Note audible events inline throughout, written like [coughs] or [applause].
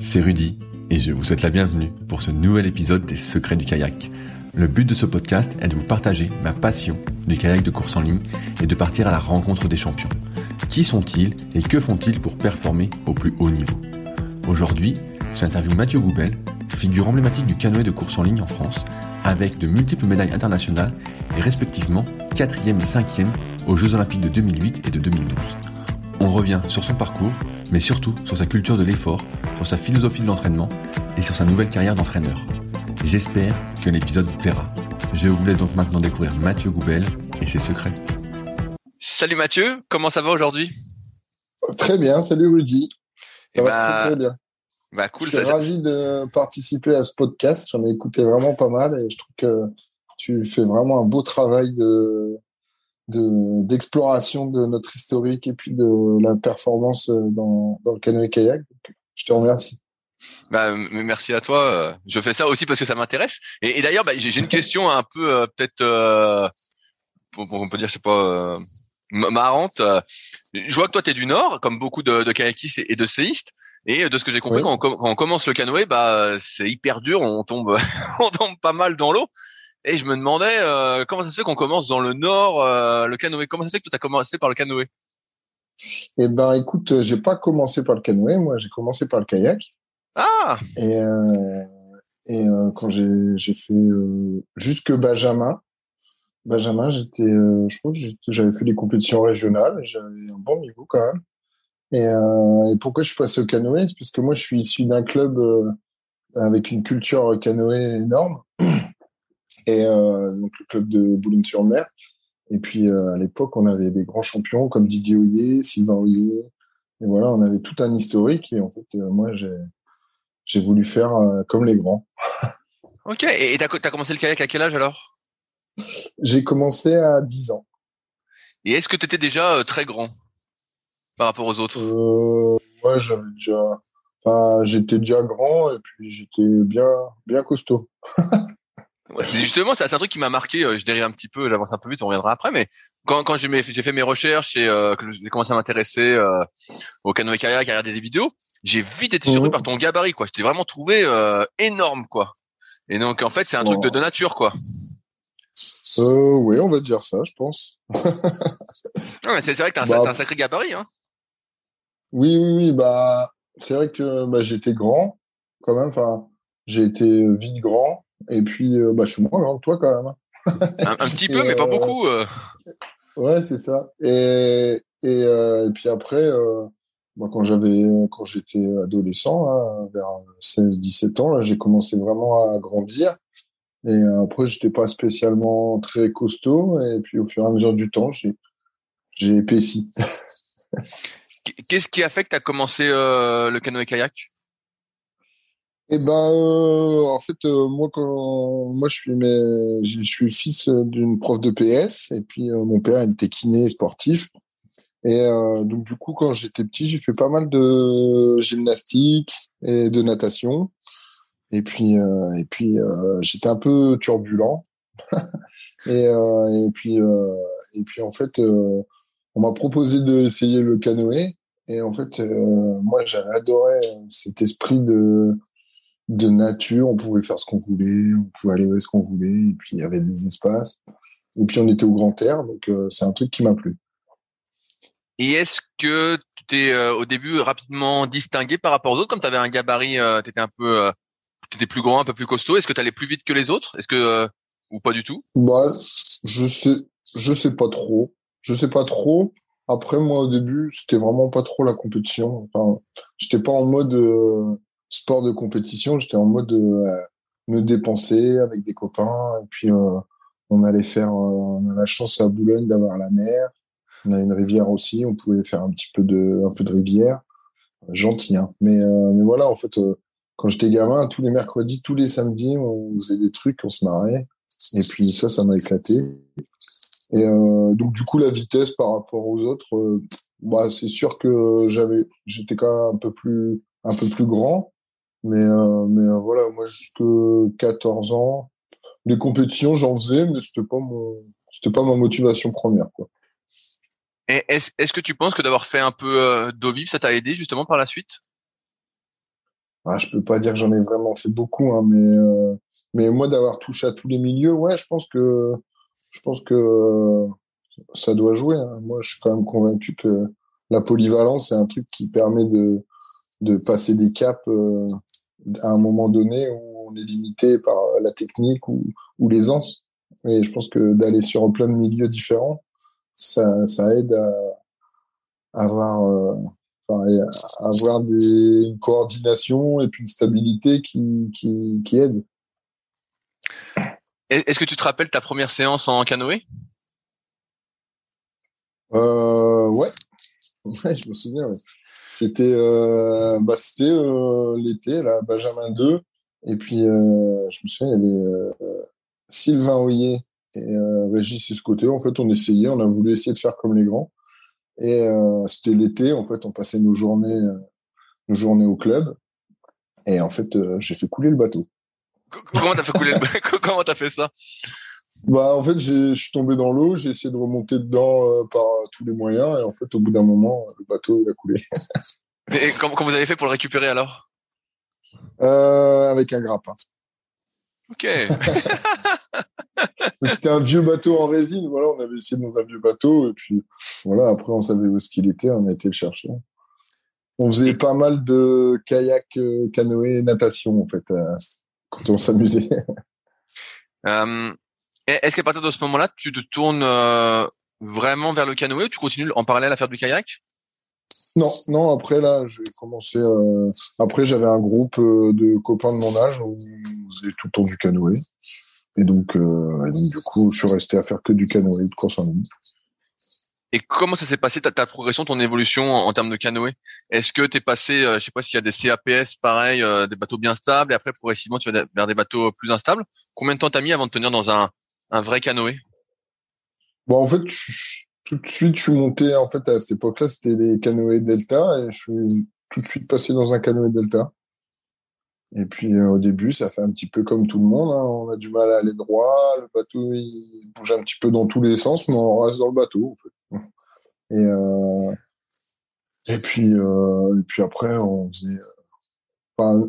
c'est Rudy et je vous souhaite la bienvenue pour ce nouvel épisode des Secrets du kayak. Le but de ce podcast est de vous partager ma passion du kayak de course en ligne et de partir à la rencontre des champions. Qui sont-ils et que font-ils pour performer au plus haut niveau? Aujourd'hui, j'interviewe Mathieu Goubel, figure emblématique du canoë de course en ligne en France, avec de multiples médailles internationales et respectivement 4e et 5e aux Jeux Olympiques de 2008 et de 2012. On revient sur son parcours, mais surtout sur sa culture de l'effort, sur sa philosophie de l'entraînement et sur sa nouvelle carrière d'entraîneur. J'espère que l'épisode vous plaira. Je vous laisse donc maintenant découvrir Mathieu Goubel et ses secrets. Salut Mathieu, comment ça va aujourd'hui? Très bien, salut Rudy. Ça va bah, très très bien. Bah cool. Je suis ravi de participer à ce podcast. J'en ai écouté vraiment pas mal et je trouve que tu fais vraiment un beau travail de d'exploration de, notre historique et puis de la performance dans, dans le canoë kayak. je te remercie. Bah, merci à toi. Je fais ça aussi parce que ça m'intéresse. Et, d'ailleurs, bah, j'ai une question un peu euh, peut-être, euh, on peut dire, je sais pas, euh, marrante. Je vois que toi, tu es du Nord, comme beaucoup de, de kayakistes et de séistes. Et de ce que j'ai compris, quand, on, commence le canoë, bah, c'est hyper dur. On tombe, [laughs] on tombe pas mal dans l'eau. Et je me demandais comment ça se fait qu'on commence dans le Nord le canoë? Comment ça se fait que tu as commencé par le canoë? Eh ben, écoute, j'ai pas commencé par le canoë. Moi, j'ai commencé par le kayak. Ah Et, euh, et euh, quand j'ai fait euh, jusque Benjamin, Benjamin, j'étais, euh, je crois que j'avais fait des compétitions régionales, j'avais un bon niveau quand même. Et, euh, et pourquoi je suis passé au canoë? C'est parce que moi, je suis issu d'un club avec une culture canoë énorme. Et donc le club de Boulogne-sur-Mer. Et puis à l'époque, on avait des grands champions comme Didier Hoyer, Sylvain Hoyer. Et voilà, on avait tout un historique. Et en fait, moi, j'ai voulu faire euh, comme les grands. [laughs] ok, et tu as, commencé le kayak à quel âge alors? J'ai commencé à 10 ans. Et est-ce que tu étais déjà euh, très grand? Par rapport aux autres? Euh, Ouais, j'avais déjà. Enfin, j'étais déjà grand et puis j'étais bien, bien costaud. [laughs] justement, c'est un truc qui m'a marqué. Je dérive un petit peu, j'avance un peu vite, on reviendra après. Mais quand, quand j'ai fait mes recherches et que j'ai commencé à m'intéresser au canoë kayak, à regarder des vidéos, j'ai vite été surpris mhm. par ton gabarit, quoi. Je t'ai vraiment trouvé euh, énorme, quoi. Et donc, en fait, c'est un truc de, de, nature, quoi. Euh, oui, on va dire ça, je pense. [laughs] c'est vrai que t'as un, bah, un, sacré gabarit, hein. Oui, oui, oui. Bah, c'est vrai que bah, j'étais grand, quand même. Enfin, j'ai été vite grand. Et puis, euh, bah, je suis moins grand que toi, quand même. Hein. un, un, petit peu, mais pas beaucoup. Euh. Ouais, c'est ça. Et, et, et, puis après, moi, quand j'avais, quand j'étais adolescent, hein, vers 16-17 ans, j'ai commencé vraiment à grandir. Et après, j'étais pas spécialement très costaud. Et puis, au fur et à mesure du temps, j'ai, j'ai épaissi. Qu'est-ce qui a fait que tu as commencé euh, le canoë-kayak? Eh ben, euh, en fait, euh, moi, quand moi, je suis, je suis fils d'une prof de PS. Et puis, mon père, il était kiné sportif. Et euh, donc du coup, quand j'étais petit, j'ai fait pas mal de gymnastique et de natation. Et puis, euh, et puis, euh, j'étais un peu turbulent. [laughs] Et, et puis et puis en fait, on m'a proposé d'essayer le canoë. Et en fait, moi, j'avais adoré cet esprit de de nature. On pouvait faire ce qu'on voulait, on pouvait aller où est-ce qu'on voulait. Et puis il y avait des espaces. Et puis on était au grand air, donc c'est un truc qui m'a plu. Et est-ce que tu t'es euh, au début rapidement distingué par rapport aux autres, comme tu avais un gabarit, euh, tu étais un peu, euh, étais plus grand, un peu plus costaud. Est-ce que tu allais plus vite que les autres? Est-ce que euh, ou pas du tout? Bah, je sais, je sais pas trop. Je sais pas trop. Après, moi, au début, c'était vraiment pas trop la compétition. Enfin, j'étais pas en mode sport de compétition. J'étais en mode me dépenser avec des copains. Et puis, on allait faire. on a la chance à Boulogne d'avoir la mer. On a une rivière aussi, on pouvait faire un petit peu de, un peu de rivière. Gentil, hein. Mais, euh, mais voilà, en fait, euh, quand j'étais gamin, tous les mercredis, tous les samedis, on faisait des trucs, on se marrait. Et puis ça, ça m'a éclaté. Et euh, donc du coup, la vitesse par rapport aux autres, bah c'est sûr que j'avais, j'étais quand même un peu plus, un peu plus grand. Mais mais voilà, moi jusque 14 ans, les compétitions, j'en faisais, mais c'était pas mon, c'était pas ma motivation première, quoi. Est-ce que tu penses que d'avoir fait un peu euh, d'eau vive, ça t'a aidé justement par la suite? Ah, Je peux pas dire que j'en ai vraiment fait beaucoup, hein, mais, euh, mais moi d'avoir touché à tous les milieux, ouais, je pense que, je pense que euh, ça doit jouer. Hein. Moi, je suis quand même convaincu que la polyvalence, c'est un truc qui permet de, de passer des caps à un moment donné où on est limité par la technique ou, ou l'aisance. Et je pense que d'aller sur plein de milieux différents, ça, ça aide à, avoir, euh, enfin, avoir des, une coordination et puis une stabilité qui, qui, qui aide. Est-ce que tu te rappelles ta première séance en canoë? Euh, ouais. ouais, je me souviens. C'était euh, bah, euh, l'été, là, Benjamin 2. Et puis, euh, je me souviens, il y avait Sylvain Hoyer et Régis côté. En fait, on essayait, on a voulu essayer de faire comme les grands. Et c'était l'été, en fait, on passait nos journées, nos journées au club. Et en fait, j'ai fait couler le bateau. [laughs] Comment t'as fait couler le bateau [laughs] Comment t'as fait ça? Bah, en fait, je suis tombé dans l'eau, j'ai essayé de remonter dedans euh, par tous les moyens, et en fait, au bout d'un moment, le bateau il a coulé. [laughs] et comment, comment vous avez fait pour le récupérer alors? Avec un grappin. Ok. [laughs] C'était un vieux bateau en résine. Voilà, on avait essayé dans un vieux bateau. Et puis, voilà, après, on savait où est-ce qu'il était. On a été le chercher. On faisait pas mal de kayak, euh, canoë, natation, en fait, euh, quand on s'amusait. euh, Est-ce qu'à partir de ce moment-là, tu te tournes euh, vraiment vers le canoë ou tu continues en parallèle à faire du kayak? Non, non. Après là, j'ai commencé. Euh... Après, j'avais un groupe euh, de copains de mon âge où on faisait tout le temps du canoë. Et donc, euh... et donc, du coup, je suis resté à faire que du canoë de course en ligne. Et comment ça s'est passé ta, ta, progression, ton évolution en, en termes de canoë? Est-ce que tu es passé, je sais pas s'il y a des CAPS pareil, des bateaux bien stables, et après progressivement tu vas vers des bateaux plus instables? Combien de temps t'as mis avant de tenir dans un, un vrai canoë Bon, en fait, tout de suite, je suis monté, en fait, à cette époque-là, c'était les canoës Delta, et je suis tout de suite passé dans un canoë Delta. Et puis, euh, au début, ça fait un petit peu comme tout le monde, hein. on a du mal à aller droit, le bateau, il bouge un petit peu dans tous les sens, mais on reste dans le bateau, en fait. [laughs] Et, euh, et puis, euh, et puis après, on faisait,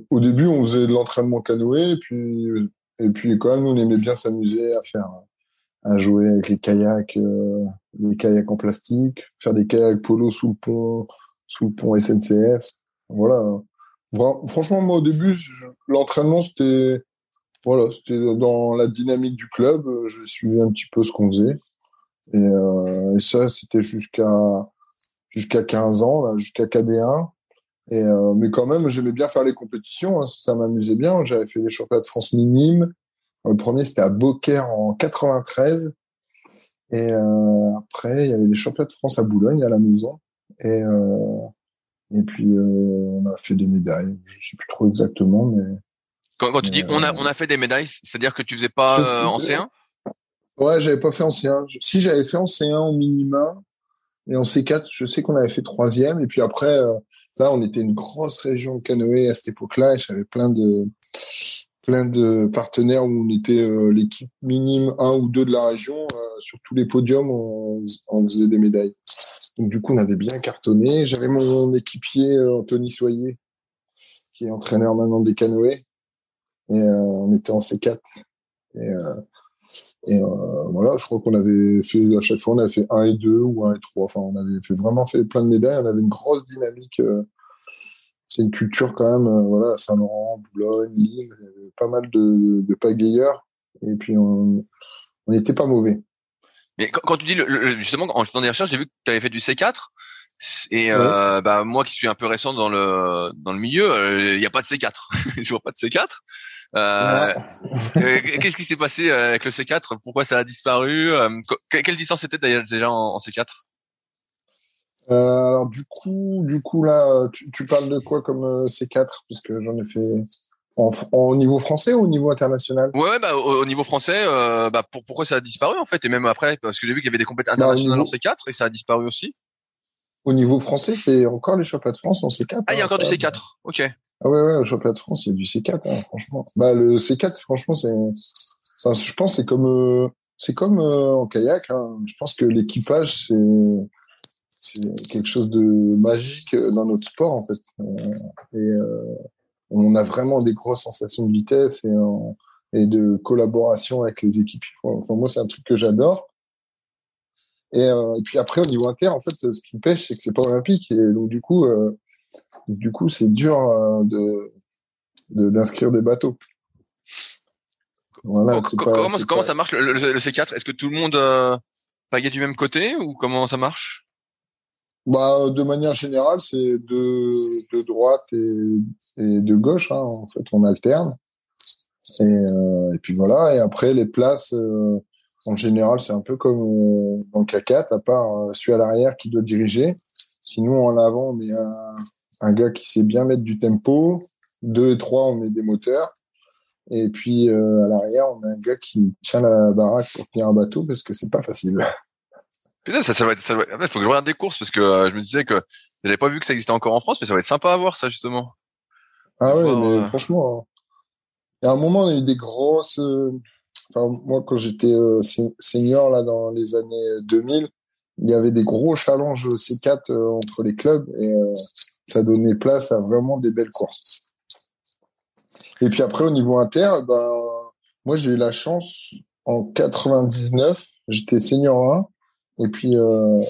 au début, on faisait de l'entraînement canoë, puis, et puis, quand même, on aimait bien s'amuser à faire, à jouer avec les kayaks, euh, les kayaks en plastique, faire des kayaks polo sous le pont, sous le pont SNCF. Voilà. franchement, moi, au début, l'entraînement, c'était, voilà, c'était dans la dynamique du club. Je suivais un petit peu ce qu'on faisait. Et, euh, ça, c'était jusqu'à, jusqu'à 15 ans, jusqu'à KD1. Et, euh, mais quand même, j'aimais bien faire les compétitions. Hein, ça m'amusait bien. J'avais fait les championnats de France minimes. Le premier, c'était à Beaucaire en 93. Et euh, après, il y avait les championnats de France à Boulogne, à la maison. Et, euh, et puis, on a fait des médailles. Je ne sais plus trop exactement, mais... Quand, quand tu dis on a, on a fait des médailles, c'est-à-dire que tu faisais pas en C1 Ouais, j'avais pas fait en C1. Si, j'avais fait en C1 au minima. Et en C4, je sais qu'on avait fait troisième. Et puis après, là, on était une grosse région canoë à cette époque-là. Et j'avais plein de plein de partenaires où on était l'équipe minime 1 ou 2 de la région. sur tous les podiums, on, on, faisait des médailles. Donc du coup, on avait bien cartonné. J'avais mon équipier Anthony Soyer, qui est entraîneur maintenant des canoës. Et on était en C4. Et et euh, voilà, je crois qu'on avait fait, à chaque fois, on avait fait 1 et 2 ou 1 et 3. Enfin, on avait vraiment fait plein de médailles. On avait une grosse dynamique. Euh, c'est une culture quand même, euh, voilà, Saint-Laurent, Boulogne, Lille, pas mal de, de pagayeurs. Et puis, on n'était pas mauvais. Mais quand, tu dis, le, justement, en faisant des recherches, j'ai vu que tu avais fait du C4. Et euh, bah moi qui suis un peu récent dans le dans le milieu, il n'y a pas de C4. [laughs] je vois pas de C4. Euh, euh, Qu'est-ce qui s'est passé euh, avec le C4 Pourquoi ça a disparu euh, Quelle distance c'était d'ailleurs déjà en, C4 euh, alors du coup, du coup là, tu, tu parles de quoi comme C4 puisque j'en ai fait en, en, niveau français ou au niveau international? Ouais, bah au, niveau français, euh, bah pour, pourquoi ça a disparu en fait? Et même après parce que j'ai vu qu'il y avait des compétitions bah, internationales en C4 et ça a disparu aussi. Au niveau français, c'est encore les championnats de France en C4. Ah, il y a hein, encore du C4. Ok. Ah ouais, ouais, au championnat de France, il y a du C4, hein, franchement. Bah, le C4, franchement, c'est, enfin, je pense, c'est comme, euh, c'est comme euh, en kayak. Hein. Je pense que l'équipage, c'est, c'est quelque chose de magique dans notre sport, en fait. Euh, et on a vraiment des grosses sensations de vitesse et, et de collaboration avec les équipes. Enfin, moi, c'est un truc que j'adore. Et, et, puis après, au niveau inter, en fait, ce qui me pêche, c'est que c'est pas olympique. Et donc, du coup, du coup, c'est dur euh, de d'inscrire des bateaux. Voilà, comment, comment ça marche le, C4 Est-ce que tout le monde euh, pagaie du même côté ou comment ça marche? Bah, de manière générale, c'est de, de droite et, de gauche. Hein. En fait, on alterne. Et, euh, et, puis voilà. Et après, les places, en général, c'est un peu comme dans le K4, à part celui à l'arrière qui doit diriger. Sinon, en avant, on met un, un gars qui sait bien mettre du tempo. Deux et trois, on met des moteurs. Et puis euh, à l'arrière, on a un gars qui tient la baraque pour tenir un bateau parce que c'est pas facile. [laughs] Putain, ça, ça va être, ça va faut que je regarde des courses parce que euh, je me disais que j'avais pas vu que ça existait encore en France, mais ça va être sympa à voir ça justement. Ah ouais, mais euh, franchement, il y a un moment, on a eu des grosses. Moi, quand j'étais senior là dans les années 2000, il y avait des gros challenges C4 entre les clubs et ça donnait place à vraiment des belles courses. Et puis après, au niveau inter, ben, moi, j'ai eu la chance, en 99, j'étais senior 1, et puis euh,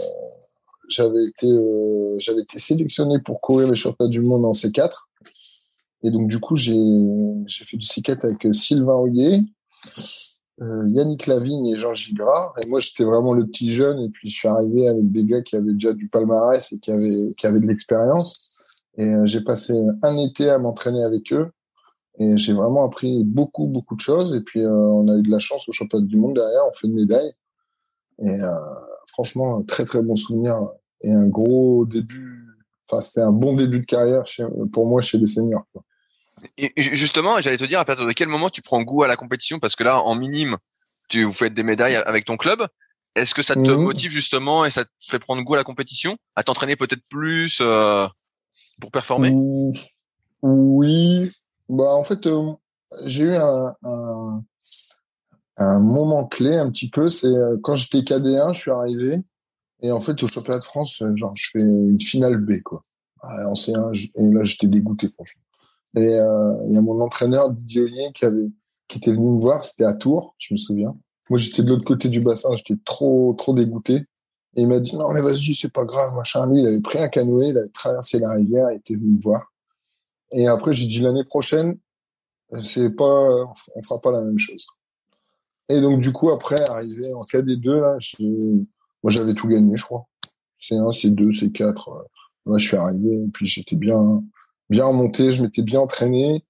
j'avais été, euh, j'avais été sélectionné pour courir les championnats du monde en C4. Et donc, du coup, j'ai fait du C4 avec euh, Sylvain Hoyer, Yannick Lavigne et Jean Gilgras. Et moi, j'étais vraiment le petit jeune, et puis je suis arrivé avec des gars qui avaient déjà du palmarès et qui avaient, de l'expérience. Et euh, j'ai passé un été à m'entraîner avec eux. Et j'ai vraiment appris beaucoup, beaucoup de choses. Et puis, euh, on a eu de la chance au championnat du monde derrière. On fait une médaille. Et euh, franchement, très, très bon souvenir. Et un gros début. Enfin, c'était un bon début de carrière pour moi chez les seniors. Et justement, j'allais te dire, à partir de quel moment tu prends goût à la compétition? Parce que là, en minime, tu vous faites des médailles avec ton club. Est-ce que ça te motive justement et ça te fait prendre goût à la compétition, à t'entraîner peut-être plus pour performer? Oui. Bah, en fait, euh, j'ai eu un, un, moment clé un petit peu. C'est euh, quand j'étais KD1, je suis arrivé. Et en fait, au championnat de France, euh, genre, je fais une finale B, quoi. en C1, et là, j'étais dégoûté, franchement. Et il y a mon entraîneur, Didier qui, avait, était venu me voir, c'était à Tours, je me souviens. Moi, j'étais de l'autre côté du bassin, j'étais trop, trop dégoûté. Et il m'a dit, non, mais vas-y, c'est pas grave, machin. Lui, il avait pris un canoë, il avait traversé la rivière, il était venu me voir. Et après, j'ai dit, l'année prochaine, c'est pas, on fera pas la même chose. Et donc, du coup, après, arrivé en KD2, là, moi, j'avais tout gagné, je crois. C'est 1, c'est 2, c'est 4. Moi, je suis arrivé, et puis j'étais bien, bien remonté, je m'étais bien entraîné.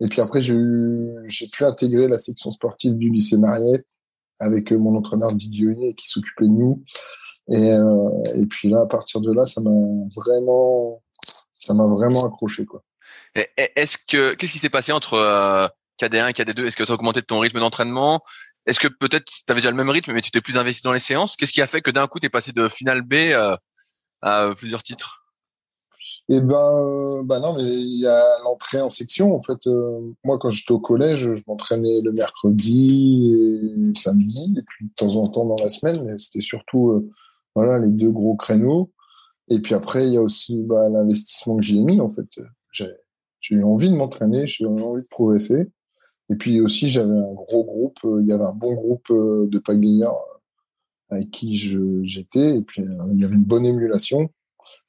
Et puis après, j'ai pu intégrer la section sportive du lycée Mariette avec mon entraîneur Didier qui s'occupait de nous. Et, euh, et puis là, à partir de là, ça m'a vraiment, ça m'a vraiment accroché, quoi. Est-ce que, qu'est-ce qui s'est passé entre euh, KD1 et KD2 Est-ce que tu as augmenté ton rythme d'entraînement? Est-ce que peut-être tu avais déjà le même rythme, mais tu t'es plus investi dans les séances? Qu'est-ce qui a fait que d'un coup, tu es passé de finale B euh, à plusieurs titres? Eh ben, bah non, mais il y a l'entrée en section. En fait, moi, quand j'étais au collège, je m'entraînais le mercredi et samedi, et puis de temps en temps dans la semaine, mais c'était surtout voilà les deux gros créneaux. Et puis après, il y a aussi bah, l'investissement que j'ai mis. En fait, j'ai eu envie de m'entraîner, j'ai eu envie de progresser. Et puis aussi, j'avais un gros groupe, il y avait un bon groupe de pagayards avec qui j'étais, et puis il y avait une bonne émulation.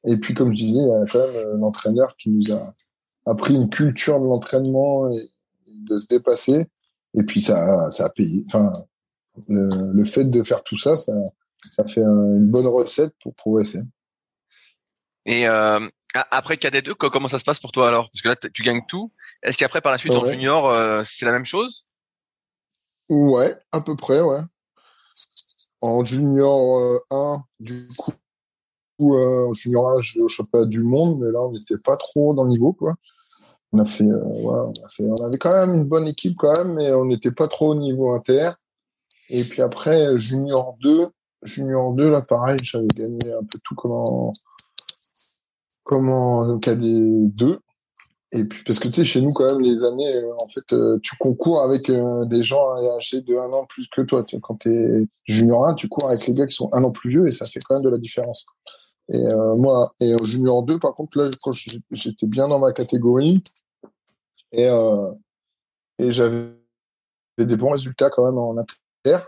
Et puis, comme je disais, il y a quand même l'entraîneur qui nous a appris une culture de l'entraînement et de se dépasser. Et puis, ça, ça a payé. Enfin, le, le fait de faire tout ça, ça, ça fait une bonne recette pour progresser. Et euh, après KD2, comment ça se passe pour toi alors? Parce que là, tu gagnes tout. Est-ce qu'après, par la suite, en junior, euh, c'est la même chose? Ouais, à peu près, ouais. En junior 1, euh, du coup, en junior 1, je championnat du monde, mais là, on n'était pas trop dans le niveau, quoi. On a fait, ouais, on a fait, on avait quand même une bonne équipe quand même, mais on n'était pas trop au niveau inter. Et puis après, junior 2, junior 2, là, pareil, j'avais gagné un peu tout comme en, comme en KD 2. Et puis, parce que tu sais, chez nous, quand même, les années, euh, en fait, euh, tu concours avec euh, des gens âgés de un an plus que toi. Quand tu es junior 1, tu cours avec les gars qui sont un an plus vieux et ça fait quand même de la différence. Et moi, et en junior 2, par contre, là, j'étais bien dans ma catégorie et, et j'avais des bons résultats quand même en inter.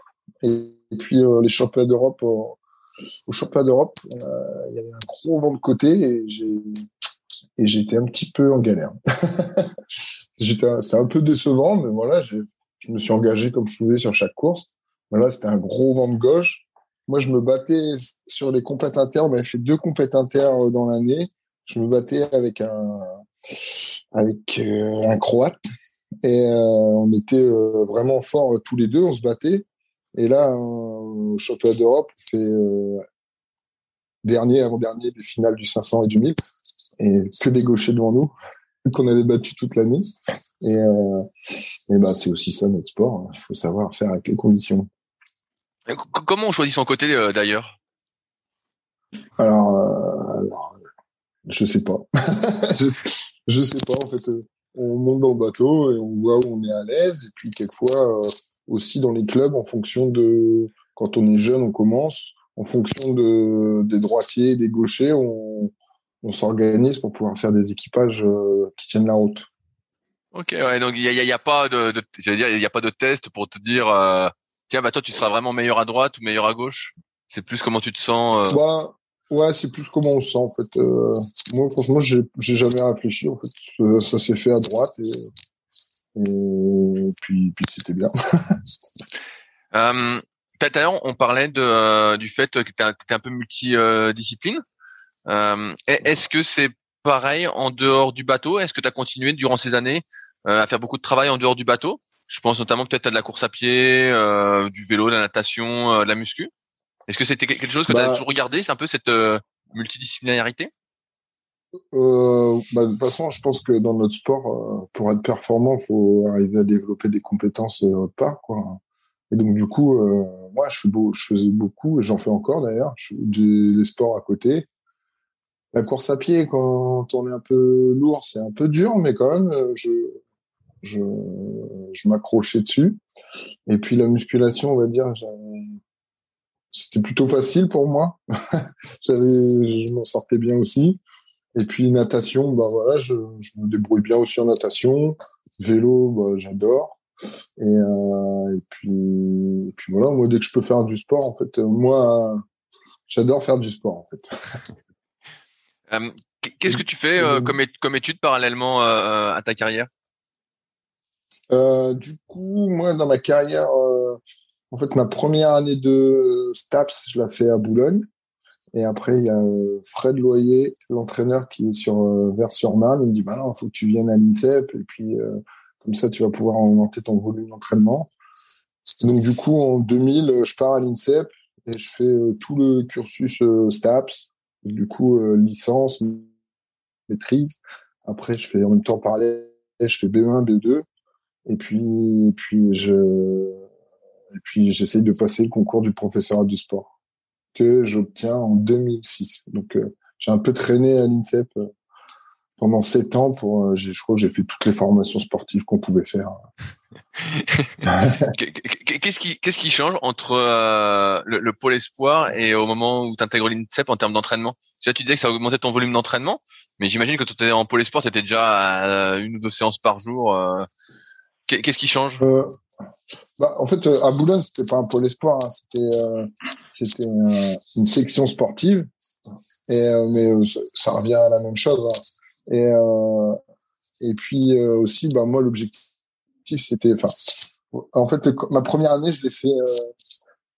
Et, puis, les championnats d'Europe au championnat d'Europe, euh, il y avait un gros vent de côté et et j'étais un petit peu en galère. [laughs] c'est un peu décevant, mais voilà, je me suis engagé comme je pouvais sur chaque course. Voilà, c'était un gros vent de gauche. Moi, je me battais sur les compètes inter. On m'avait fait deux compètes inter euh, dans l'année. Je me battais avec un avec euh, un croate et on était vraiment forts tous les deux. On se battait et là, au championnat d'Europe, on fait euh, dernier, avant-dernier des finales du 500 et du 1000. Et que des gauchers devant nous, [laughs] qu'on avait battu toute l'année. Et, euh, et bah, c'est aussi ça notre sport. Hein. Il faut savoir faire avec les conditions. Comment on choisit son côté euh, d'ailleurs? Alors, alors, je sais pas. [laughs] je, je sais pas. En fait, on monte dans le bateau et on voit où on est à l'aise. Et puis quelquefois, aussi dans les clubs en fonction de quand on est jeune, on commence en fonction de des droitiers, des gauchers, on, on s'organise pour pouvoir faire des équipages euh, qui tiennent la route. Ok, ouais, donc il y a, y a, pas de, de dire, il y a pas de test pour te dire, euh, tiens, bah toi tu seras vraiment meilleur à droite ou meilleur à gauche? C'est plus comment tu te sens. Euh... Bah, ouais, c'est plus comment on se sent en fait. Euh, moi, franchement, j'ai, jamais réfléchi. En fait, ça s'est fait à droite et et puis, puis c'était bien. [laughs] euh, tout à l'heure, on parlait de, euh, du fait que tu es, un peu multidiscipline. Euh, Est-ce que c'est pareil en dehors du bateau? Est-ce que tu as continué durant ces années euh, à faire beaucoup de travail en dehors du bateau? Je pense notamment peut-être à de la course à pied, euh, du vélo, de la natation, euh, de la muscu. Est-ce que c'était quelque chose que tu as bah toujours regardé C'est un peu cette multidisciplinarité? Euh, bah, de toute façon, je pense que dans notre sport, pour être performant, il faut arriver à développer des compétences autre part. Quoi. Et donc, du coup, moi, je, suis beau, je faisais beaucoup, et j'en fais encore d'ailleurs, des sports à côté. La course à pied, quand on est un peu lourd, c'est un peu dur, mais quand même, je, je, je m'accrochais dessus. Et puis la musculation, on va dire, c'était plutôt facile pour moi. [laughs] J'avais, je m'en sortais bien aussi. Et puis natation, bah voilà, je, je, me débrouille bien aussi en natation. Vélo, bah, j'adore. Et, euh, et, puis, et puis voilà, moi dès que je peux faire du sport, en fait, moi, j'adore faire du sport, en fait. [laughs] Euh, qu'est-ce que tu fais euh, comme, comme étude parallèlement à ta carrière? Euh, Du coup, moi, dans ma carrière, en fait, ma première année de STAPS, je la fais à Boulogne. Et après, il y a euh, Fred Loyer, l'entraîneur qui est sur euh, Vers-sur-Marne. Il me dit, bah il faut que tu viennes à l'INSEP. Et puis, euh, comme ça, tu vas pouvoir augmenter ton volume d'entraînement. Donc, du coup, en 2000, je pars à l'INSEP et je fais tout le cursus STAPS. Du coup, licence, maîtrise. Après, je fais en même temps parler je fais B1, B2. Et puis, et puis je, et puis j'essaye de passer le concours du professorat du sport que j'obtiens en 2006. Donc, euh, j'ai un peu traîné à l'INSEP euh, pendant sept ans pour, je crois que j'ai fait toutes les formations sportives qu'on pouvait faire. [laughs] [laughs] qu'est-ce qui qu'est-ce qui change entre le, pôle espoir et au moment où tu intègres l'INSEP en termes d'entraînement? Tu tu disais que ça augmentait ton volume d'entraînement, mais j'imagine que tu étais en pôle espoir, tu étais déjà à une ou deux séances par jour. Qu'est-ce qui change? Bah, en fait, à Boulogne, c'était pas un pôle espoir, hein. c'était c'était une section sportive. Et mais ça, revient à la même chose. Hein. Et et puis aussi, bah moi, l'objectif c'était, en fait, ma première année, je l'ai fait, euh,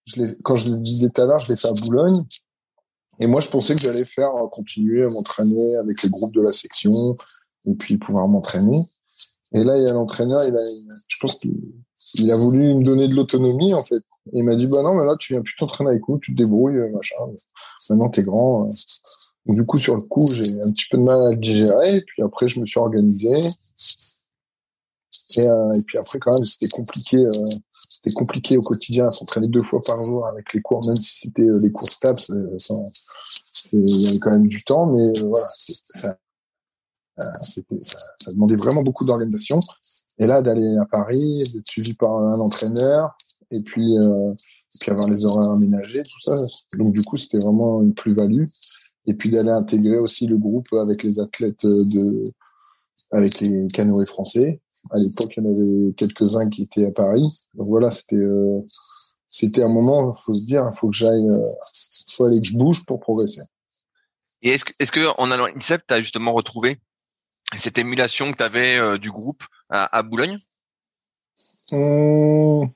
je quand je le disais tout à l'heure, je l'ai fait à Boulogne. Et moi, je pensais que j'allais faire euh, continuer à m'entraîner avec les groupes de la section et puis pouvoir m'entraîner. Et là, il y a l'entraîneur, il a, je pense qu'il a voulu me donner de l'autonomie, en fait. Il m'a dit, bah non, mais là, tu viens plus t'entraîner avec nous, tu te débrouilles, euh, machin. Maintenant, t'es grand. du coup, sur le coup, j'ai un petit peu de mal à le digérer. Puis après, je me suis organisé. Euh, et, puis après, quand même, c'était compliqué. Euh, c'était compliqué au quotidien à s'entraîner deux fois par jour avec les cours, même si c'était euh, les cours STAPS. Il y avait quand même du temps, mais voilà, ça, ça, demandait vraiment beaucoup d'organisation. Et là, d'aller à Paris, d'être suivi par un entraîneur, et puis, puis avoir les horaires aménagés, tout ça. Donc, du coup, c'était vraiment une plus-value. Et puis d'aller intégrer aussi le groupe avec les athlètes de, avec les canoës français à l'époque, il y en avait quelques-uns qui étaient à Paris. Donc voilà, c'était euh, c'était un moment, faut se dire, faut que j'aille, euh, faut aller que je bouge pour progresser. Et est-ce que, est-ce que en allant à INSEP, tu as justement retrouvé cette émulation que tu avais euh, du groupe à, Boulogne? Hum,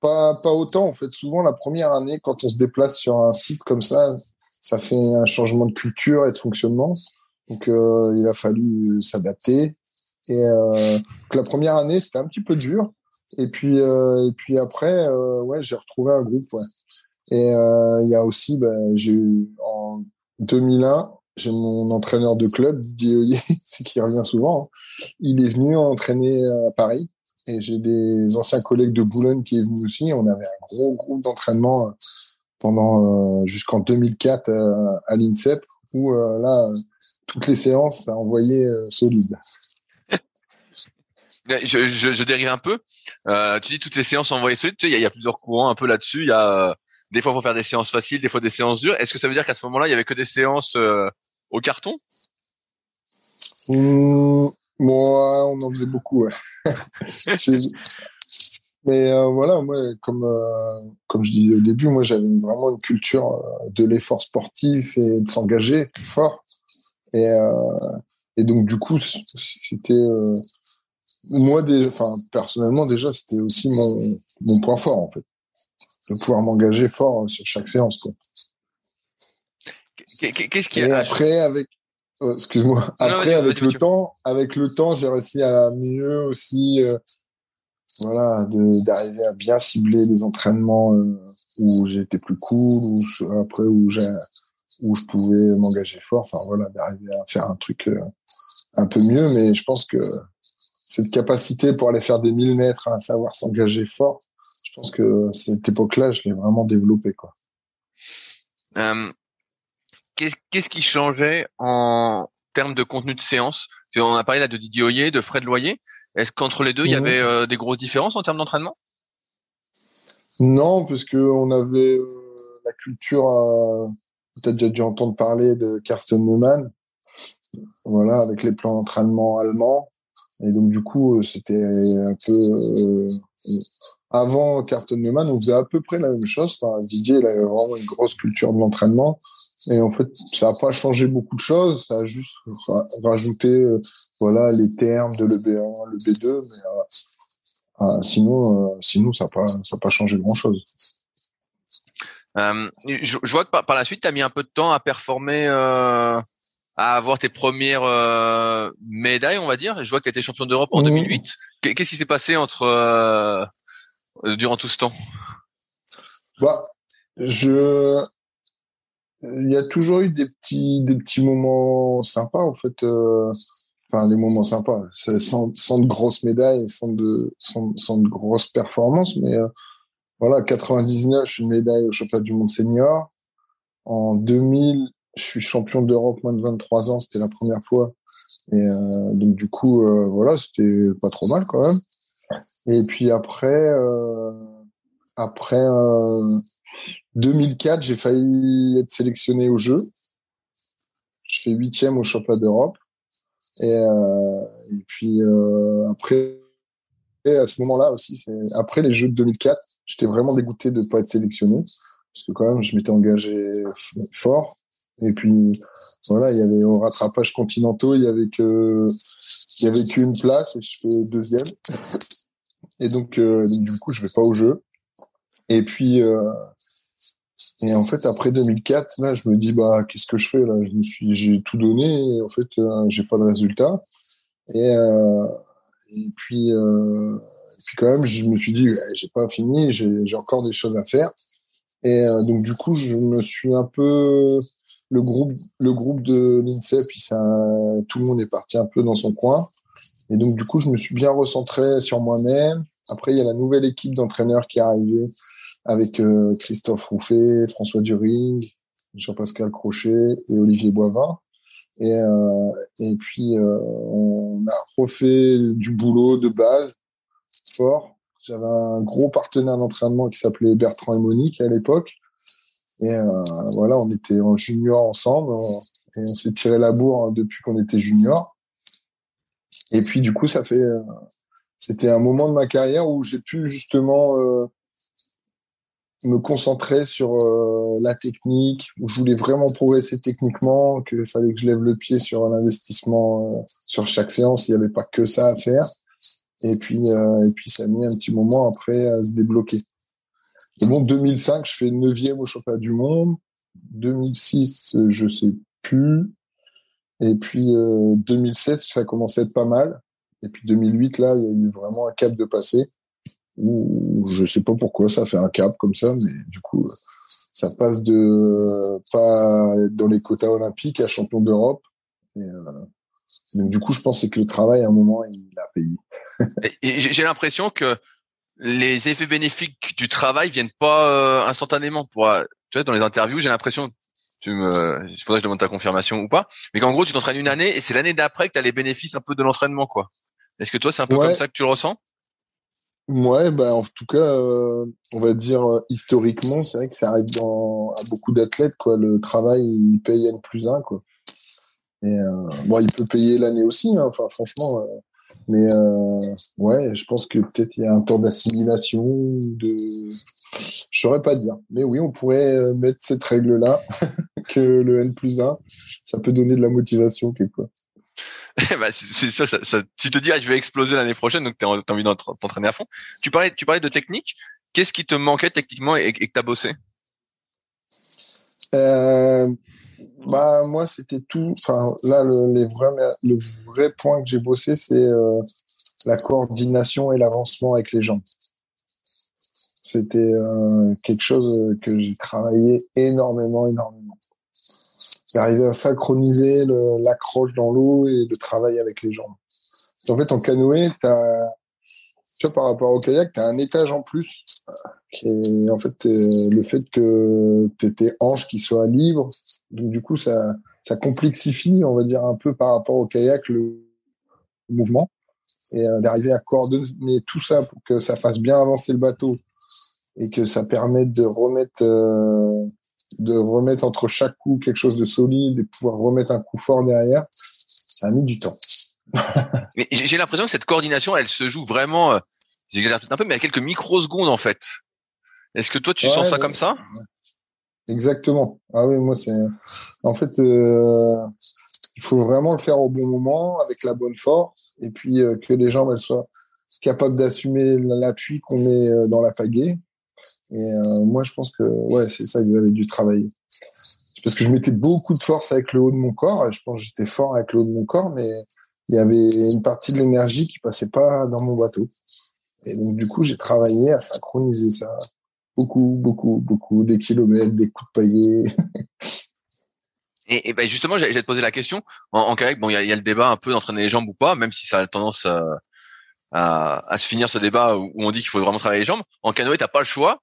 pas, pas autant. En fait, souvent, la première année, quand on se déplace sur un site comme ça, ça fait un changement de culture et de fonctionnement. Donc, euh, il a fallu s'adapter. Et euh, la première année, c'était un petit peu dur. Et puis, euh, et puis après, euh, ouais, j'ai retrouvé un groupe. Et il y a aussi, ben, j'ai eu en 2001, j'ai mon entraîneur de club, Didier [laughs] qui revient souvent. Hein. Il est venu entraîner à Paris. Et j'ai des anciens collègues de Boulogne qui est venu aussi. On avait un gros groupe d'entraînement pendant jusqu'en 2004 à l'INSEP, où là, toutes les séances, ça envoyé solide. [laughs] Je, je, dérive un peu. Euh, tu dis toutes les séances envoyées solides. Tu sais, il y, a, plusieurs courants un peu là-dessus. Il y a euh, des fois pour faire des séances faciles, des fois des séances dures. Est-ce que ça veut dire qu'à ce moment-là, il y avait que des séances euh, au carton? Mmh, Moi, on en faisait beaucoup. Ouais. [laughs] Mais euh, voilà, moi, comme comme je disais au début, moi, j'avais vraiment une culture de l'effort sportif et de s'engager fort. Et et donc du coup, c'était moi, enfin, personnellement, déjà, c'était aussi mon, mon point fort, en fait. De pouvoir m'engager fort sur chaque séance, quoi. Qu'est-ce qui Et après, avec, oh, excuse-moi, après, avec le temps, avec le temps, j'ai réussi à mieux aussi, euh, voilà, d'arriver à bien cibler les entraînements euh, où j'étais plus cool, ou après où j'ai, où je pouvais m'engager fort. Enfin, voilà, d'arriver à faire un truc euh, un peu mieux, mais je pense que cette capacité pour aller faire des 1000 mètres, à savoir s'engager fort, je pense que cette époque-là, je l'ai vraiment développé. Quoi. Euh, qu'est-ce, qui changeait en termes de contenu de séance? On a parlé là de Didier Oyer, de Fred Loyer. Est-ce qu'entre les deux, il y avait euh, des grosses différences en termes d'entraînement? Non, parce qu'on avait euh, la culture, peut-être déjà dû entendre parler de Karsten Neumann, voilà, avec les plans d'entraînement allemands. Et donc, du coup, euh, c'était un peu. Euh, avant Karsten Neumann, on faisait à peu près la même chose. Enfin, Didier, il avait vraiment une grosse culture de l'entraînement. Et en fait, ça n'a pas changé beaucoup de choses. Ça a juste rajouté euh, voilà, les termes de l'EB1, le B2. Mais sinon, sinon, ça n'a pas, ça pas changé grand-chose. je, vois que par, par la suite, tu as mis un peu de temps à performer à avoir tes premières euh, médailles, on va dire. Je vois que tu été champion d'Europe en 2008. Mmh. Qu'est-ce qui s'est passé entre euh, durant tout ce temps? Bah, je il y a toujours eu des petits des petits moments sympas en fait euh, enfin des moments sympas sans, de grosses médailles sans de sans, de grosses performances mais voilà 99 je suis une médaille au championnat du monde senior en 2000 je suis champion d'Europe moins de 23 ans, c'était la première fois. Et euh, donc du coup, euh, voilà, c'était pas trop mal quand même. Et puis après, euh, après 2004, j'ai failli être sélectionné au jeu. Je fais huitième au championnat d'Europe. Et, et puis après, à ce moment-là aussi, après les Jeux de 2004, j'étais vraiment dégoûté de ne pas être sélectionné parce que quand même, je m'étais engagé fort. Et puis voilà, il y avait au rattrapage continentaux, il y avait il y avait qu'une place et je fais deuxième. Et donc euh, du coup, je vais pas au jeu. Et puis euh, et en fait après 2004, là, je me dis bah qu'est-ce que je fais là? Je me suis j'ai tout donné en fait euh, j'ai pas de résultat. Et euh, et puis euh, puis quand même, je me suis dit j'ai pas fini, j'ai encore des choses à faire. Et donc du coup, je me suis un peu le groupe, le groupe de l'INSEP, tout le monde est parti un peu dans son coin. Et donc, du coup, je me suis bien recentré sur moi-même. Après, il y a la nouvelle équipe d'entraîneurs qui est arrivée avec euh, Christophe Rouffet, François During, Jean-Pascal Crochet et Olivier Boivin. Et, euh, et puis, euh, on a refait du boulot de base fort. J'avais un gros partenaire d'entraînement qui s'appelait Bertrand et Monique à l'époque. Et voilà, on était en junior ensemble et on s'est tiré la bourre depuis qu'on était junior. Et puis du coup, ça fait, c'était un moment de ma carrière où j'ai pu justement euh, me concentrer sur la technique, où je voulais vraiment progresser techniquement, qu'il fallait que je lève le pied sur un investissement sur chaque séance, il n'y avait pas que ça à faire. Et puis, et puis ça a mis un petit moment après à se débloquer. Et bon, 2005, je fais 9e au championnat du monde. 2006, je sais plus. Et puis 2007, ça a commencé à être pas mal. Et puis 2008, là, il y a eu vraiment un cap de passé. Où je sais pas pourquoi ça fait un cap comme ça, mais du coup, ça passe de pas être dans les quotas olympiques à champion d'Europe. Euh, donc du coup, je pense que le travail, à un moment, il a payé. [laughs] J'ai l'impression que les effets bénéfiques du travail viennent pas euh, instantanément. Pour, euh, tu vois, dans les interviews, j'ai l'impression, tu me, faudrait que je demande ta confirmation ou pas, mais qu'en gros, tu t'entraînes une année et c'est l'année d'après que tu as les bénéfices un peu de l'entraînement, quoi. Est-ce que toi, c'est un peu comme ça que tu le ressens? Ouais, bah en tout cas, euh, on va dire historiquement, c'est vrai que ça arrive dans à beaucoup d'athlètes, quoi. Le travail, il paye N plus un, quoi. Et bon, il peut payer l'année aussi. Hein. Enfin, franchement, mais euh, ouais, je pense que peut-être il y a un temps d'assimilation, de... Je saurais pas dire. Mais oui, on pourrait euh, mettre cette règle-là, [laughs] que le N plus 1, ça peut donner de la motivation quelque [laughs] bah, c'est sûr, ça, ça, tu te dis, ah, je vais exploser l'année prochaine, donc tu as envie de t'entraîner à fond. Tu parlais, tu parlais de technique. Qu'est-ce qui te manquait techniquement et, et que tu as bossé? Euh, bah moi c'était tout. Enfin là le, les vrais, le vrai point que j'ai bossé c'est euh, la coordination et l'avancement avec les gens. C'était euh, quelque chose que j'ai travaillé énormément, énormément. J'arrivais à synchroniser l'accroche dans l'eau et le travail avec les gens. En fait, en canoë, tu vois, par rapport au kayak, tu as un étage en plus est en fait euh, le fait que tu tes hanches qui soient libres. Donc du coup, ça, ça complexifie, on va dire, un peu par rapport au kayak le mouvement et euh, d'arriver à coordonner tout ça pour que ça fasse bien avancer le bateau et que ça permette de remettre euh, de remettre entre chaque coup quelque chose de solide et pouvoir remettre un coup fort derrière, ça a mis du temps. [laughs] mais j'ai l'impression que cette coordination, elle se joue vraiment, j'exagère peut-être un peu, mais à quelques microsecondes en fait. Est-ce que toi, tu sens ça comme ça? Exactement. Ah oui, moi, c'est. En fait, euh, il faut vraiment le faire au bon moment, avec la bonne force, et puis euh, que les jambes elles soient capables d'assumer l'appui qu'on met euh, dans la pagaie. Et moi, je pense que ouais, c'est ça que j'avais dû travailler. Parce que je mettais beaucoup de force avec le haut de mon corps, et je pense que j'étais fort avec le haut de mon corps, mais il y avait une partie de l'énergie qui passait pas dans mon bateau. Et donc, du coup, j'ai travaillé à synchroniser ça beaucoup, beaucoup, beaucoup, des kilomètres, des coups de paillet. [laughs] et, ben justement, j'allais te poser la question. En, en kayak, bon, il y a, le débat un peu d'entraîner les jambes ou pas, même si ça a tendance à, à, à se finir ce débat où on dit qu'il faut vraiment travailler les jambes. En canoë, t'as pas le choix.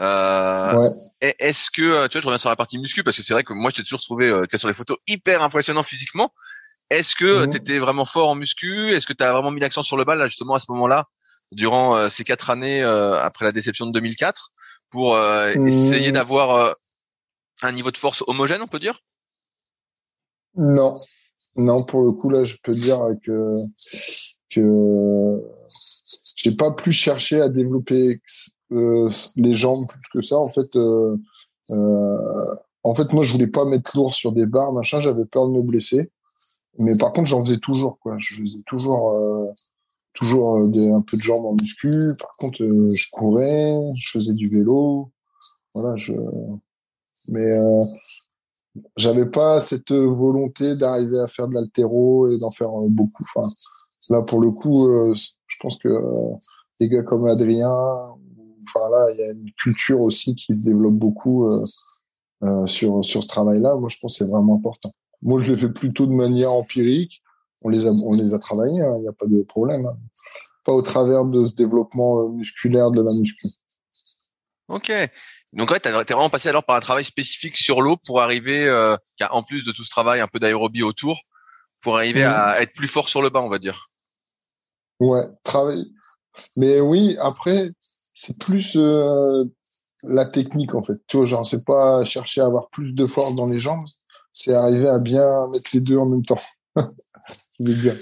Euh, Est-ce que, tu vois, je reviens sur la partie muscu parce que c'est vrai que moi, je t'ai toujours trouvé, euh, sur les photos, hyper impressionnant physiquement. Est-ce que mmh. tu étais vraiment fort en muscu? Est-ce que tu as vraiment mis l'accent sur le bal là, justement à ce moment-là, durant euh, ces quatre années euh, après la déception de 2004, pour mmh. essayer d'avoir un niveau de force homogène, on peut dire? Non, non, pour le coup là, je peux dire que que j'ai pas plus cherché à développer euh, les jambes plus que ça. En fait, euh, euh, en fait, moi, je voulais pas mettre lourd sur des barres, machin. J'avais peur de me blesser. Mais par contre, j'en faisais toujours, quoi. Je faisais toujours, toujours un peu de jambes en muscu. Par contre, je courais, je faisais du vélo. Voilà, je. Mais j'avais pas cette volonté d'arriver à faire de l'altéro et d'en faire beaucoup. Enfin, là, pour le coup, je pense que les gars comme Adrien enfin là, il y a une culture aussi qui se développe beaucoup euh, euh, sur sur ce travail-là. Moi, je pense que c'est vraiment important. Moi, je l'ai fait plutôt de manière empirique. On les a on les a travaillés, hein, il n'y a pas de problème. Hein. Pas au travers de ce développement euh, musculaire de la muscu. Ok. Donc ouais, t'es vraiment passé alors par un travail spécifique sur l'eau pour arriver, euh, en plus de tout ce travail un peu d'aérobie autour, pour arriver à être plus fort sur le bas, on va dire. Ouais, travail. Mais oui, après, c'est plus euh, la technique en fait. Tu vois, genre c'est pas chercher à avoir plus de force dans les jambes, c'est arriver à bien mettre les deux en même temps. [laughs] Je veux dire.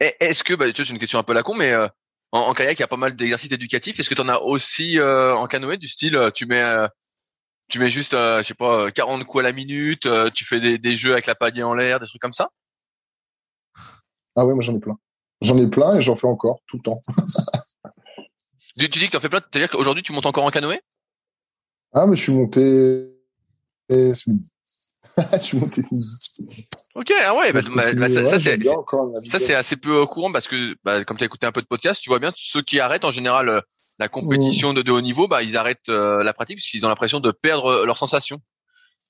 Est-ce que, bah, c'est une question un peu la con, mais euh, en, kayak, il y a pas mal d'exercices éducatifs. Est-ce que tu en as aussi euh, en canoë du style, tu mets, tu mets juste, je sais pas, 40 coups à la minute, tu fais des, des jeux avec la pagaie en l'air, des trucs comme ça? Ah ouais, moi j'en ai plein. J'en ai plein et j'en fais encore tout le temps. [laughs] Tu, dis que tu en fais plein, c'est-à-dire qu'aujourd'hui tu montes encore en canoë? Ah, mais je suis monté ce midi. [laughs] je suis monté ce midi. Ok, ah ouais, bah, bah, bah ça, ça c'est assez peu courant parce que comme tu as écouté un peu de podcast, tu vois bien ceux qui arrêtent en général euh, la compétition de, de, haut niveau, bah ils arrêtent euh, la pratique parce qu'ils ont l'impression de perdre euh, leurs sensations.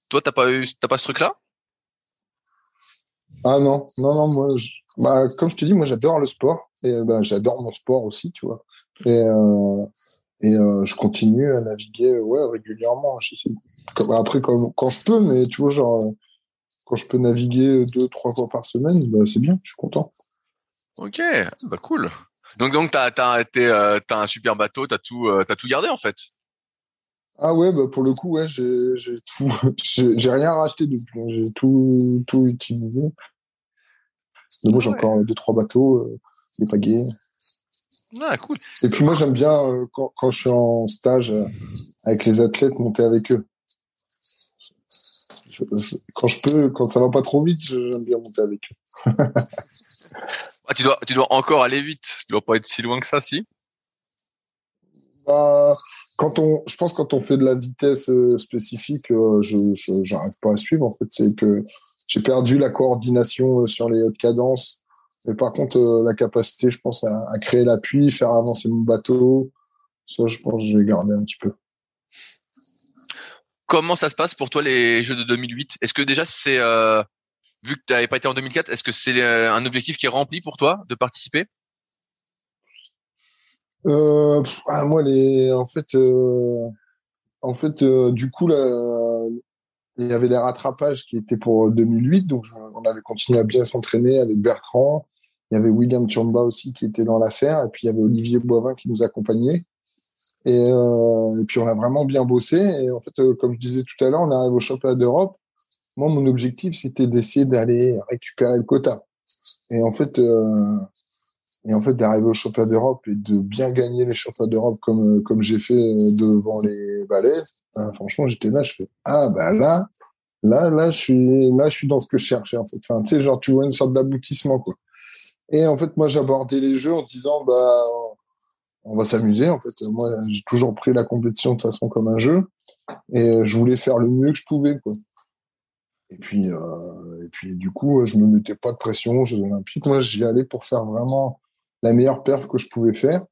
Toi, t'as pas eu, t'as pas ce truc-là? Ah non, non, non, moi, bah, comme je te dis, moi j'adore le sport et j'adore mon sport aussi, tu vois. Et, euh, et euh, je continue à naviguer ouais, régulièrement. après, quand, quand je peux, mais tu vois, genre, quand je peux naviguer deux, trois fois par semaine, bah, c'est bien, je suis content. Ok, bah cool. Donc, donc t'as, t'as, euh, t'as un super bateau, t'as tout, euh, tout gardé en fait. Ah ouais, bah pour le coup, ouais, j'ai, tout, [laughs] j'ai, rien racheté depuis, hein. j'ai tout, tout utilisé. Mais moi, j'ai encore deux, trois bateaux, euh, des pagaies. Ah, cool. Et puis moi, j'aime bien euh, quand, quand, je suis en stage euh, avec les athlètes, monter avec eux. Quand je peux, quand ça va pas trop vite, j'aime bien monter avec eux. ah, tu, dois, tu dois encore aller vite. Tu dois pas être si loin que ça, si? Bah, quand on, je pense quand on fait de la vitesse euh, spécifique, je j'arrive pas à suivre. En fait, c'est que j'ai perdu la coordination sur les hautes cadences mais par contre, euh, la capacité, je pense, à, créer l'appui, faire avancer mon bateau, ça, je pense, que je vais garder un petit peu. Comment ça se passe pour toi les Jeux de 2008 Est-ce que déjà c'est euh, vu que tu n'avais pas été en 2004, est-ce que c'est euh, un objectif qui est rempli pour toi de participer? Ah, Moi, les, en fait, en fait, du coup, là, il y avait les rattrapages qui étaient pour 2008, donc on avait continué à bien s'entraîner avec Bertrand. Il y avait William Chamba aussi qui était dans l'affaire, et puis il y avait Olivier Boivin qui nous accompagnait. Et, euh, puis on a vraiment bien bossé. Et en fait, euh, comme je disais tout à l'heure, on arrive au championnat d'Europe. Moi, mon objectif, c'était d'essayer d'aller récupérer le quota. Et en fait, euh, en fait, d'arriver au championnat d'Europe et de bien gagner les championnats d'Europe comme comme j'ai fait devant les Valaises, ben, franchement, j'étais là, je fais ah bah là, là, là, je suis là, je suis dans ce que je cherchais en fait. Tu sais, genre tu vois une sorte d'aboutissement quoi. Et en fait, moi, j'abordais les jeux en disant, bah, on va s'amuser. En fait, moi, j'ai toujours pris la compétition de façon comme un jeu, et je voulais faire le mieux que je pouvais. Et puis, euh, et puis, du coup, je me mettais pas de pression aux Jeux Olympiques. Moi, j'y allais pour faire vraiment la meilleure perf que je pouvais faire.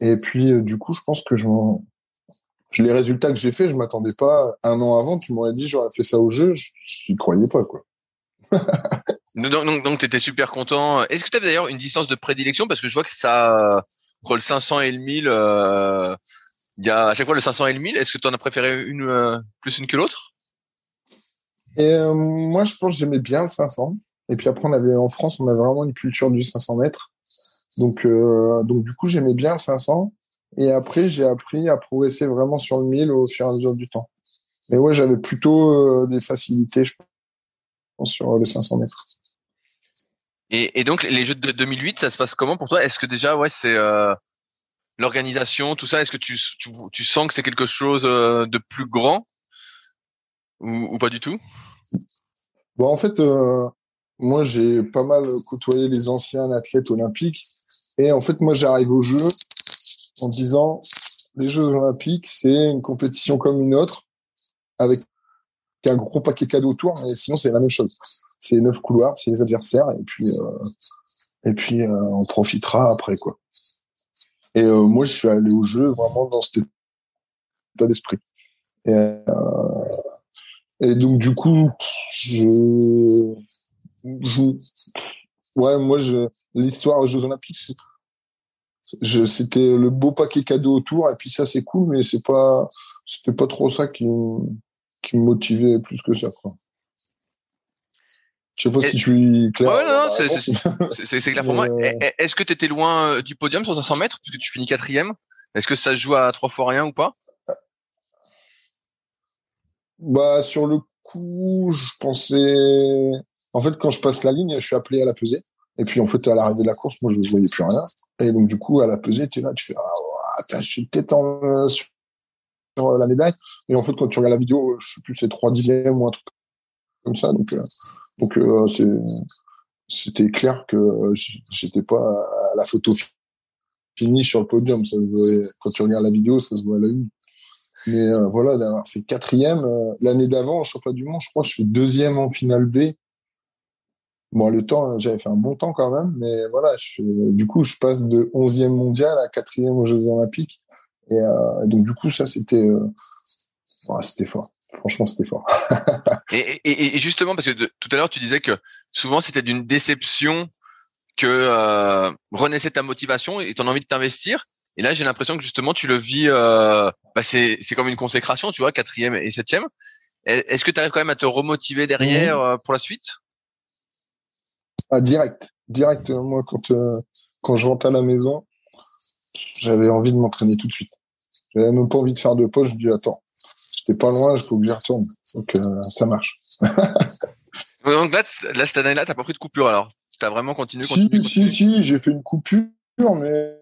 Et puis, euh, du coup, je pense que je, les résultats que j'ai fait, je m'attendais pas un an avant. Tu m'aurais dit, j'aurais fait ça au jeu, j'y croyais pas, quoi. [laughs] Donc, donc, tu étais super content. Est-ce que tu avais d'ailleurs une distance de prédilection? Parce que je vois que ça, entre le 500 et le 1000, euh, il y a à chaque fois le 500 et le 1000. Est-ce que tu en as préféré une euh, plus une que l'autre? Et euh, moi, je pense que j'aimais bien le 500. Et puis après, on avait en France, on avait vraiment une culture du 500 mètres. Donc, euh, donc du coup, j'aimais bien le 500. Et après, j'ai appris à progresser vraiment sur le 1000 au fur et à mesure du temps. Mais ouais, j'avais plutôt des facilités, je pense, sur les 500 mètres. Et, donc, les Jeux de 2008, ça se passe comment pour toi? Est-ce que déjà, ouais, c'est l'organisation, tout ça, est-ce que tu, sens que c'est quelque chose euh, de plus grand? Ou, pas du tout? Bon, en fait, euh, moi, j'ai pas mal côtoyé les anciens athlètes olympiques. Et en fait, moi, j'arrive au jeu en disant, les Jeux olympiques, c'est une compétition comme une autre, avec un gros paquet cadeau autour, mais sinon, c'est la même chose. C'est neuf couloirs, c'est les adversaires, et puis, euh, et puis on profitera après, quoi. Et euh, moi, je suis allé au jeu vraiment dans cet état d'esprit. Et, euh, et, donc, du coup, je, je ouais, moi, je, l'histoire des Jeux Olympiques, je, c'était le beau paquet cadeau autour, et puis ça, c'est cool, mais c'est pas, c'était pas trop ça qui, qui me motivait plus que ça, quoi. Je sais pas si je suis clair. Ouais, non, c'est clair pour moi. Euh, est-ce que tu étais loin euh, du podium sur 500 mètres? Puisque tu finis quatrième Est-ce que ça se joue à trois fois rien ou pas? Bah sur le coup, je pensais. En fait, quand je passe la ligne, je suis appelé à la pesée. Et puis en fait, à l'arrivée de la course, moi, je ne voyais plus rien. Et donc du coup, à la pesée, tu es là, tu fais ah, je suis peut-être en... sur la médaille. Et en fait, quand tu regardes la vidéo, je sais plus, c'est trois dixièmes ou un truc comme ça. Donc euh, donc euh, c'était clair que j'étais pas à la photo finie sur le podium. Quand tu regardes la vidéo, ça se voit à la une. Mais euh, voilà, d'avoir fait quatrième. Euh, l'année d'avant, au championnat du monde, je crois que je suis deuxième en finale B. Bon, le temps, j'avais fait un bon temps quand même, mais voilà, du coup, je passe de 11e mondial à quatrième aux Jeux Olympiques. Et donc, du coup, ça, c'était, c'était fort. Franchement, c'était fort. [laughs] et, et, et, justement, parce que tout à l'heure, tu disais que souvent, c'était d'une déception que euh, renaissait ta motivation et ton envie de t'investir. Et là, j'ai l'impression que justement, tu le vis. Euh, bah c'est c'est comme une consécration, tu vois, quatrième et septième. Est-ce que tu arrives quand même à te remotiver derrière mmh. euh, pour la suite? Ah, Direct, direct. Euh, moi, quand euh, quand je rentre à la maison, j'avais envie de m'entraîner tout de suite. J'avais même pas envie de faire de pause. Je dis attends, pas loin, il faut que j'y retourne. Donc euh, ça marche. [laughs] Donc là, là cette année-là, t'as pas pris de coupure alors? T'as vraiment continué, continué Si, si, si, j'ai fait une coupure, mais,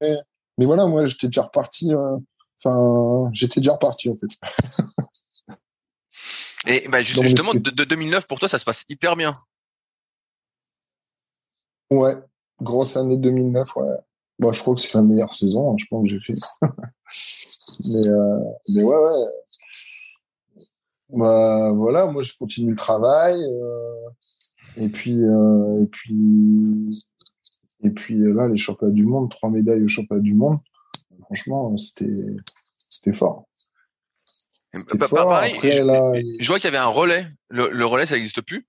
mais, voilà, moi j'étais déjà reparti. Euh, enfin, j'étais déjà reparti en fait. [laughs] Et bah, justement, de, de, 2009 pour toi, ça se passe hyper bien. Ouais, grosse année 2009, ouais. Bon, je crois que c'est la meilleure saison, hein, je pense que j'ai fait. [laughs] mais, euh, mais ouais, ouais. Bah, voilà, moi je continue le travail. Euh, et puis, euh, et puis, et puis là, les championnats du monde, trois médailles aux championnats du monde. Franchement, c'était, c'était fort. C'était fort. Pareil, Après, je, là, je, vois qu'il y avait un relais. Le, le relais, ça n'existe plus?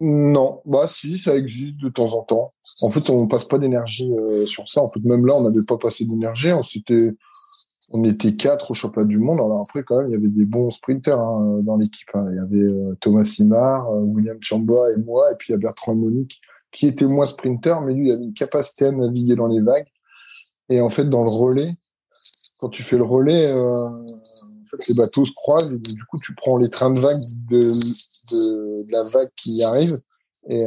Non, bah si, ça existe de temps en temps. En fait, on passe pas d'énergie euh, sur ça. En fait, même là, on n'avait pas passé d'énergie. On s'était on était quatre au championnat du monde. Alors après, quand même, il y avait des bons sprinters hein, dans l'équipe. Hein. Il y avait euh, Thomas Simard, euh, William Chamba et moi, et puis il y a Bertrand Monique, qui était moins sprinter, mais lui, il avait une capacité à naviguer dans les vagues. Et en fait, dans le relais, quand tu fais le relais, euh, en fait, les bateaux se croisent et du coup, tu prends les trains de vagues de, la vague qui arrive. Et,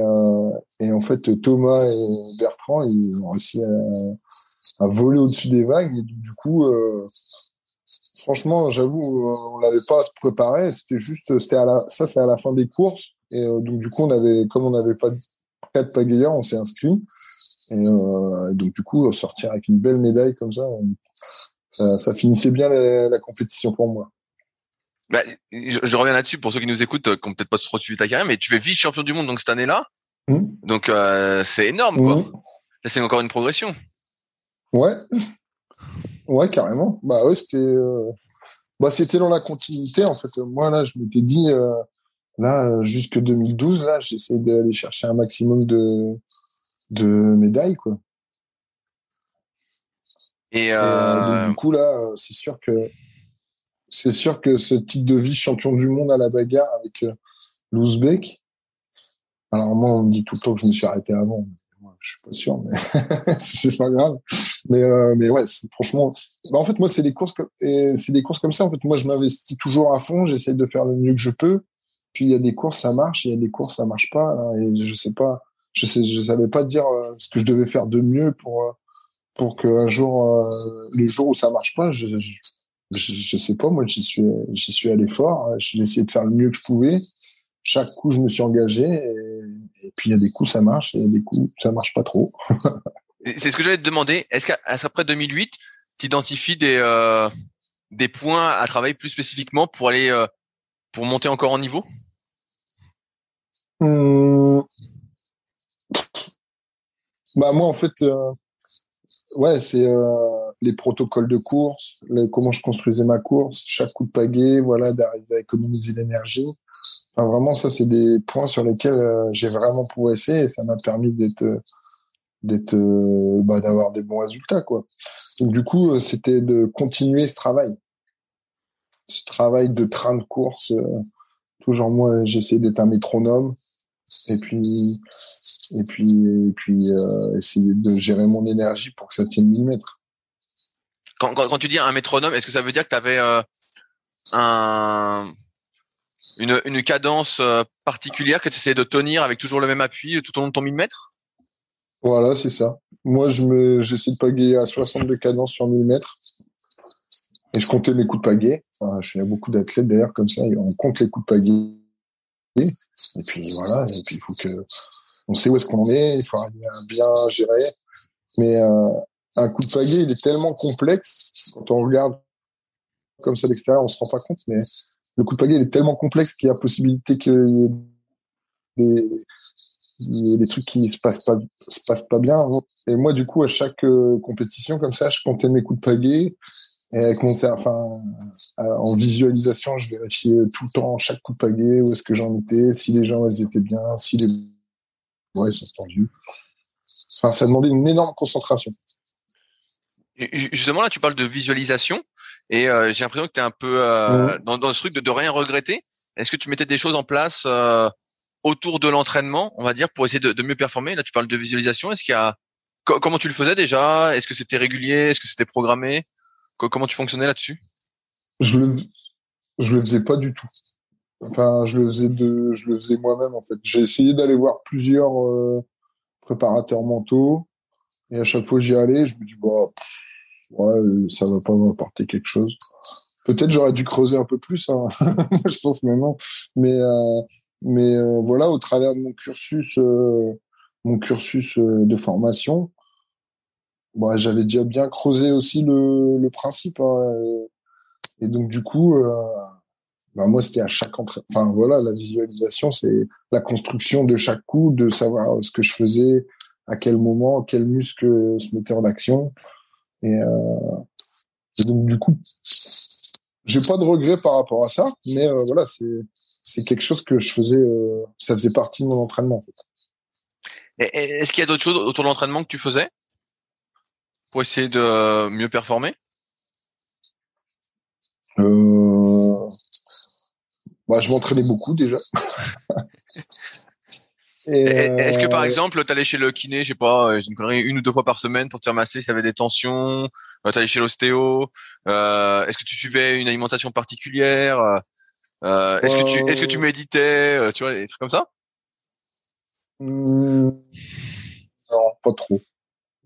et en fait, Thomas et Bertrand, ils ont réussi à, à voler au-dessus des vagues. Et du coup, euh, franchement, j'avoue, on n'avait pas à se préparer. C'était juste, c'était à la, ça, c'est à la fin des courses. Et euh, donc, du coup, on avait, comme on n'avait pas de de pagaillard, on s'est inscrit. Euh, et donc, du coup, sortir avec une belle médaille comme ça, ça, finissait bien la, compétition pour moi. Bah, je, reviens là-dessus pour ceux qui nous écoutent, qui n'ont peut-être pas trop suivi ta carrière, mais tu fais vice-champion du monde donc cette année-là. Mmh. Donc c'est énorme, quoi. Mmh. c'est encore une progression. Ouais. Ouais, carrément. Bah ouais, c'était euh, bah c'était dans la continuité en fait. Moi là, je m'étais dit euh, là jusque 2012 là, j'essayais d'aller chercher un maximum de de médailles quoi. Et, donc, du coup, là, c'est sûr que c'est sûr que ce titre de vie champion du monde à la bagarre avec l'Ouzbek. Alors moi, on me dit tout le temps que je me suis arrêté avant. Je suis pas sûr, mais [laughs] c'est pas grave. Mais euh, mais ouais, franchement, bah, en fait moi c'est des courses comme c'est des courses comme ça. En fait moi je m'investis toujours à fond. J'essaie de faire le mieux que je peux. Puis il y a des courses ça marche, il y a des courses ça marche pas. et je sais pas, je savais pas dire euh, ce que je devais faire de mieux pour euh, pour qu'un jour, euh, le jour où ça marche pas, je, je, sais pas. Moi j'y suis j'y suis allé fort. J'ai essayé de faire le mieux que je pouvais chaque coup, je me suis engagé. Puis, il y a des coups, ça marche. Et il y a des coups, ça marche pas trop. [laughs] c'est ce que j'allais te demander. Est-ce qu'après 2008, tu identifies des, euh, des points à travailler plus spécifiquement pour aller euh, pour monter encore en niveau? Hum. Bah moi en fait, euh, ouais c'est les protocoles de course, comment je construisais ma course, chaque coup de pagaie, voilà d'arriver à économiser l'énergie. Enfin, vraiment, ça, c'est des points sur lesquels euh, j'ai vraiment progressé et ça m'a permis d'être, d'être, euh, bah, d'avoir des bons résultats, quoi. Donc, du coup, euh, c'était de continuer ce travail. Ce travail de train de course. toujours moi, j'essaie d'être un métronome et puis, et puis, et puis, essayer de gérer mon énergie pour que ça tienne 1000 mètres. Quand, quand, quand tu dis un métronome, est-ce que ça veut dire que tu avais un une, une cadence euh, particulière que tu essayais de tenir avec toujours le même appui tout au long de ton 1000 mètres Voilà, c'est ça. Moi, je me, j'essaie de pagayer à 62 cadences sur 1000 mètres. Et je comptais mes coups de pagaie. je suis beaucoup d'athlètes d'ailleurs comme ça. On compte les coups de pagaie. Et puis voilà. Et puis il faut que on sait où est-ce qu'on est. Il faut bien gérer. Mais euh, un coup de pagaie, il est tellement complexe quand on regarde comme ça d'extérieur, on se rend pas compte. Mais le coup de pagaie est tellement complexe qu'il y a possibilité que des, des trucs qui se passent pas se passent pas bien. Et moi, du coup, à chaque euh, compétition comme ça, je comptais mes coups de pagaie. Et avec mon, enfin, en visualisation, je vérifiais tout le temps chaque coup de pagaie, où est-ce que j'en étais, si les gens ils étaient bien, si les ouais, sont tendus. Enfin, ça demandait une énorme concentration. Justement, là, tu parles de visualisation. Et euh, j'ai l'impression que tu es un peu euh, dans, dans, ce truc de, de rien regretter. Est-ce que tu mettais des choses en place euh, autour de l'entraînement, on va dire, pour essayer de, de, mieux performer? Là, tu parles de visualisation. Est-ce qu'il y a comment tu le faisais déjà? Est-ce que c'était régulier? Est-ce que c'était programmé? Comment tu fonctionnais là-dessus? Je le je le faisais pas du tout. Enfin, je le faisais moi-même en fait. J'ai essayé d'aller voir plusieurs préparateurs mentaux et à chaque fois j'y allais, je me dis bah ouais, ça va pas m'apporter quelque chose. Peut-être j'aurais dû creuser un peu plus, hein. [laughs] je pense maintenant. Mais euh, mais euh, voilà, au travers de mon cursus, euh, mon cursus de formation, bah, j'avais déjà bien creusé aussi le, le principe. Hein, et, donc du coup, bah, moi c'était à chaque entrée. Enfin voilà, la visualisation, c'est la construction de chaque coup, de savoir ce que je faisais, à quel moment, quel muscle se mettait en action. Euh, et, donc du coup, j'ai pas de regrets par rapport à ça, mais euh, voilà, c'est c'est quelque chose que je faisais, euh, ça faisait partie de mon entraînement en fait. Est-ce qu'il y a d'autres choses autour de l'entraînement que tu faisais? Pour essayer de mieux performer? Euh... bah, Je m'entraînais beaucoup déjà. [laughs] Est-ce que par euh, exemple, tu allais chez le kiné, je sais pas, euh, une ou deux fois par semaine pour te faire masser si tu avais des tensions, euh, tu allais chez l'ostéo, euh, est-ce que tu suivais une alimentation particulière, euh, est-ce que tu est-ce que tu méditais, tu vois, des trucs comme ça? Mmh. Non, pas trop.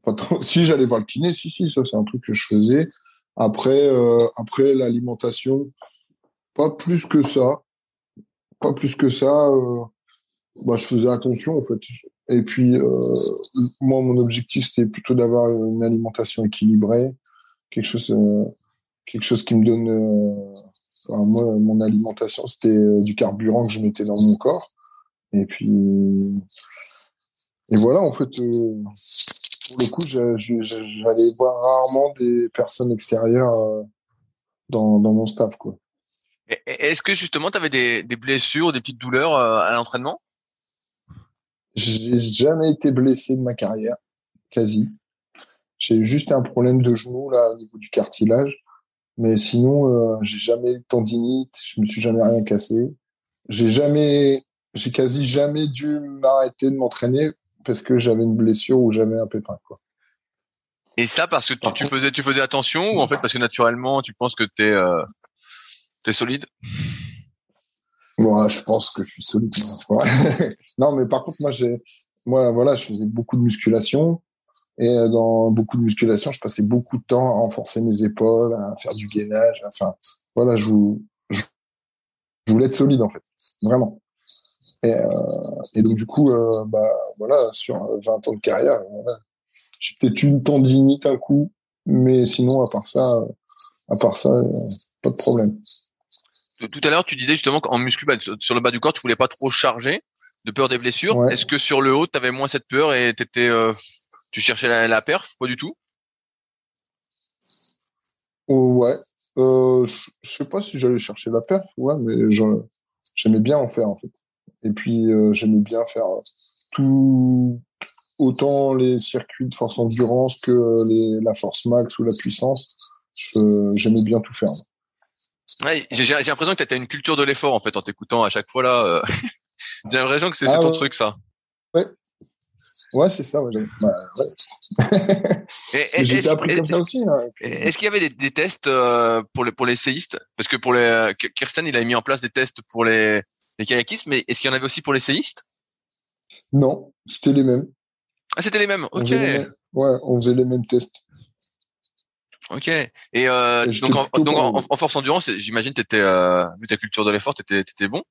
[laughs] Si j'allais voir le kiné, si si, ça c'est un truc que je faisais. Après après l'alimentation, pas plus que ça. Pas plus que ça. Euh bah, je faisais attention en fait. Et puis euh, moi, mon objectif c'était plutôt d'avoir une alimentation équilibrée, quelque chose, euh, quelque chose qui me donne. Euh, enfin, moi, mon alimentation c'était euh, du carburant que je mettais dans mon corps. Et puis et voilà, en fait, euh, pour le coup, j'allais voir rarement des personnes extérieures dans, dans mon staff, quoi. Est-ce que justement, tu avais des, des blessures, des petites douleurs à l'entraînement? J'ai jamais été blessé de ma carrière, quasi. J'ai juste un problème de genou là au niveau du cartilage. Mais sinon, euh, j'ai jamais eu de tendinite, je me suis jamais rien cassé. J'ai jamais, j'ai quasi jamais dû m'arrêter de m'entraîner parce que j'avais une blessure ou j'avais un pépin, quoi. Et ça parce que tu, tu, faisais, tu faisais attention ou en fait parce que naturellement tu penses que t'es, euh, t'es solide? Moi, je pense que je suis solide. [laughs] non, mais par contre, moi, j'ai, moi, voilà, je faisais beaucoup de musculation. Et euh, dans beaucoup de musculation, je passais beaucoup de temps à renforcer mes épaules, à faire du gainage. Enfin, voilà, je, je, voulais être solide en fait, vraiment. Et, euh, et donc du coup, euh, bah voilà, sur 20 ans de carrière, voilà, j'ai peut-être une tendinite un coup, mais sinon à part ça, à part ça, pas de problème. Tout à l'heure, tu disais justement qu'en muscu, bah, sur le bas du corps, tu voulais pas trop charger de peur des blessures. Est-ce que sur le haut, tu avais moins cette peur et t'étais euh, tu cherchais la, la perf Pas du tout? Oh, Ouais. Euh, je, sais pas si j'allais chercher la perf, ouais, mais j'aimais bien en faire en fait. Et puis euh, j'aimais bien faire tout, autant les circuits de force endurance que les, la force max ou la puissance. J'aimais bien tout faire. Ouais, j'ai l'impression que tu as une culture de l'effort en fait en t'écoutant à chaque fois là. Euh. [laughs] j'ai l'impression que c'est ah ton truc ça. Ouais, Ouais, c'est ça. Ouais. Bah. [laughs] J'ai appris comme ça aussi. Hein, Est-ce qu'il y avait des, des tests euh, pour les pour les séistes? Parce que pour les euh, Kirsten, il a mis en place des tests pour les les kayakistes, mais est-ce qu'il y en avait aussi pour les séistes? Non, c'était les mêmes. Ah, c'était les mêmes. Ok. Ouais, on faisait les mêmes tests. Ok. Et, euh, donc, en, donc en, en, force endurance, j'imagine, t'étais euh, vu ta culture de l'effort, t'étais étais bon?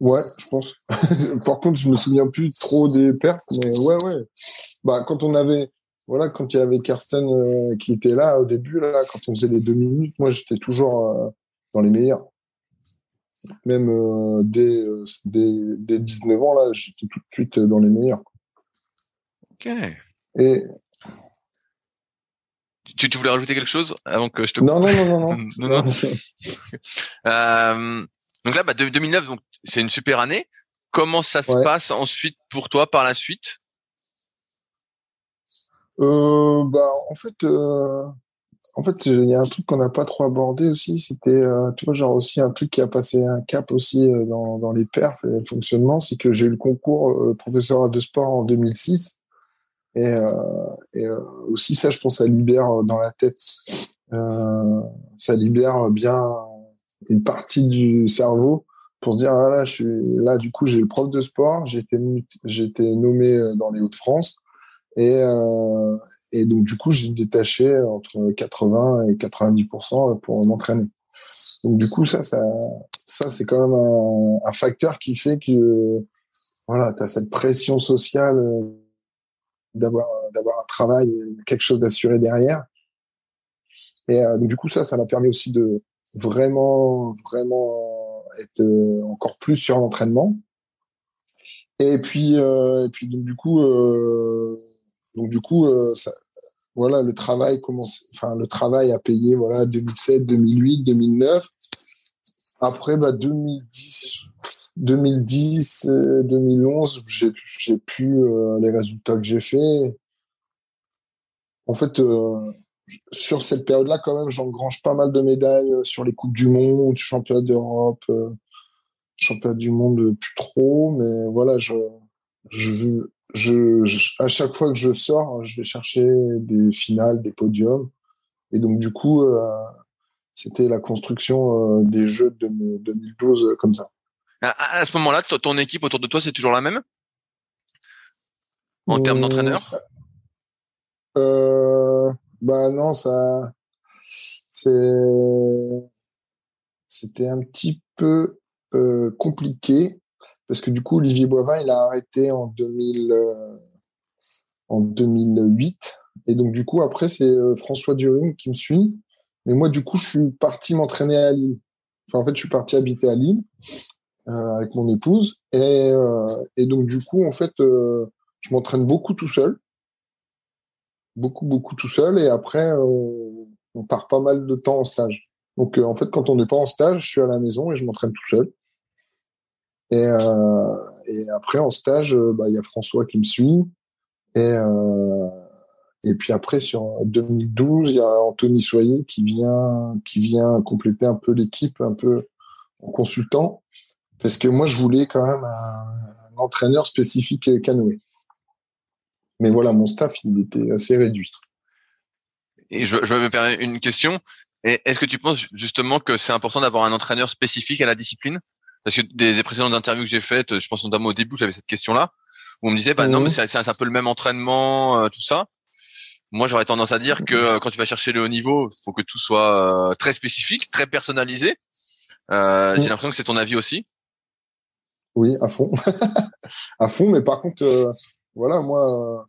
Ouais, je pense. [laughs] Par contre, je me souviens plus trop des perfs, mais ouais, ouais. Bah, quand on avait, voilà, quand il y avait Kirsten euh, qui était là au début, là, quand on faisait les deux minutes, moi, j'étais toujours euh, dans les meilleurs. Même euh, dès, dès, dès, 19 ans, là, j'étais tout de suite dans les meilleurs. Ok. Et. Tu, tu voulais rajouter quelque chose avant que je te. Non, non, non, non, non. [laughs] non, non. [laughs] [laughs] euh, donc là, bah, 2009, donc c'est une super année. Comment ça se passe ensuite pour toi par la suite? Euh, Bah en fait, euh, en fait, il y a un truc qu'on n'a pas trop abordé aussi. C'était, euh, tu vois, genre aussi un truc qui a passé un cap aussi euh, dans, les perfs et le fonctionnement, c'est que j'ai eu le concours euh, professeur de sport en 2006. Et, aussi ça, je pense, ça libère dans la tête. ça libère bien une partie du cerveau pour se dire ah là je suis là du coup j'ai le prof de sport j'ai été nommé euh, dans les Hauts-de-France et euh, et donc du coup j'ai détaché entre 80 et 90 pour m'entraîner donc du coup ça ça ça c'est quand même un, facteur qui fait que voilà tu as cette pression sociale euh, d'avoir d'avoir un travail quelque chose d'assuré derrière et euh, donc du coup ça ça m'a permis aussi de vraiment, vraiment être euh, encore plus sur l'entraînement. Et puis, et puis donc du coup, donc du coup, euh, voilà, le travail commence, enfin le travail a payé, voilà, 2007, 2008, 2009. Après, bah 2010, 2010, 2011, j'ai pu les résultats que j'ai fait. En fait, sur cette période-là, quand même, j'engrange pas mal de médailles euh, sur les Coupes du Monde, Championnat d'Europe, euh, Championnat du Monde, plus trop. Mais voilà, je, je, je, à chaque fois que je sors, je vais chercher des finales, des podiums. Et donc, du coup, euh, c'était la construction des Jeux de 2012 comme ça. À, ce moment-là, ton équipe autour de toi, c'est toujours la même? En termes d'entraîneur euh, bah non, ça, c'est, c'était un petit peu euh, compliqué parce que du coup, Olivier Boivin, il a arrêté en 2000, euh, 2008. Et donc, du coup, après, c'est euh, François During qui me suit. Mais moi, du coup, je suis parti m'entraîner à Lille. Enfin, en fait, je suis parti habiter à Lille avec mon épouse. Et, donc, du coup, en fait, je m'entraîne beaucoup tout seul beaucoup, beaucoup tout seul. Et après, on, part pas mal de temps en stage. Donc, euh, en fait, quand on n'est pas en stage, je suis à la maison et je m'entraîne tout seul. Et, euh, et après, en stage, euh, bah, il y a François qui me suit. Et, euh, puis après, sur 2012, il y a Anthony Soyer qui vient, qui vient compléter un peu l'équipe, un peu en consultant, parce que moi, je voulais quand même un, entraîneur spécifique canoë. Mais voilà, mon staff, il était assez réduit. Et je, je me permets une question. Est-ce que tu penses justement que c'est important d'avoir un entraîneur spécifique à la discipline? Parce que des, précédentes interviews que j'ai faites, je pense notamment au début, j'avais cette question-là, où on me disait, bah non, mais c'est un peu le même entraînement, euh, tout ça. Moi, j'aurais tendance à dire que euh, quand tu vas chercher le haut niveau, il faut que tout soit euh, très spécifique, très personnalisé. Euh, J'ai l'impression que c'est ton avis aussi. Oui, à fond, [laughs] à fond. Mais par contre, voilà, moi,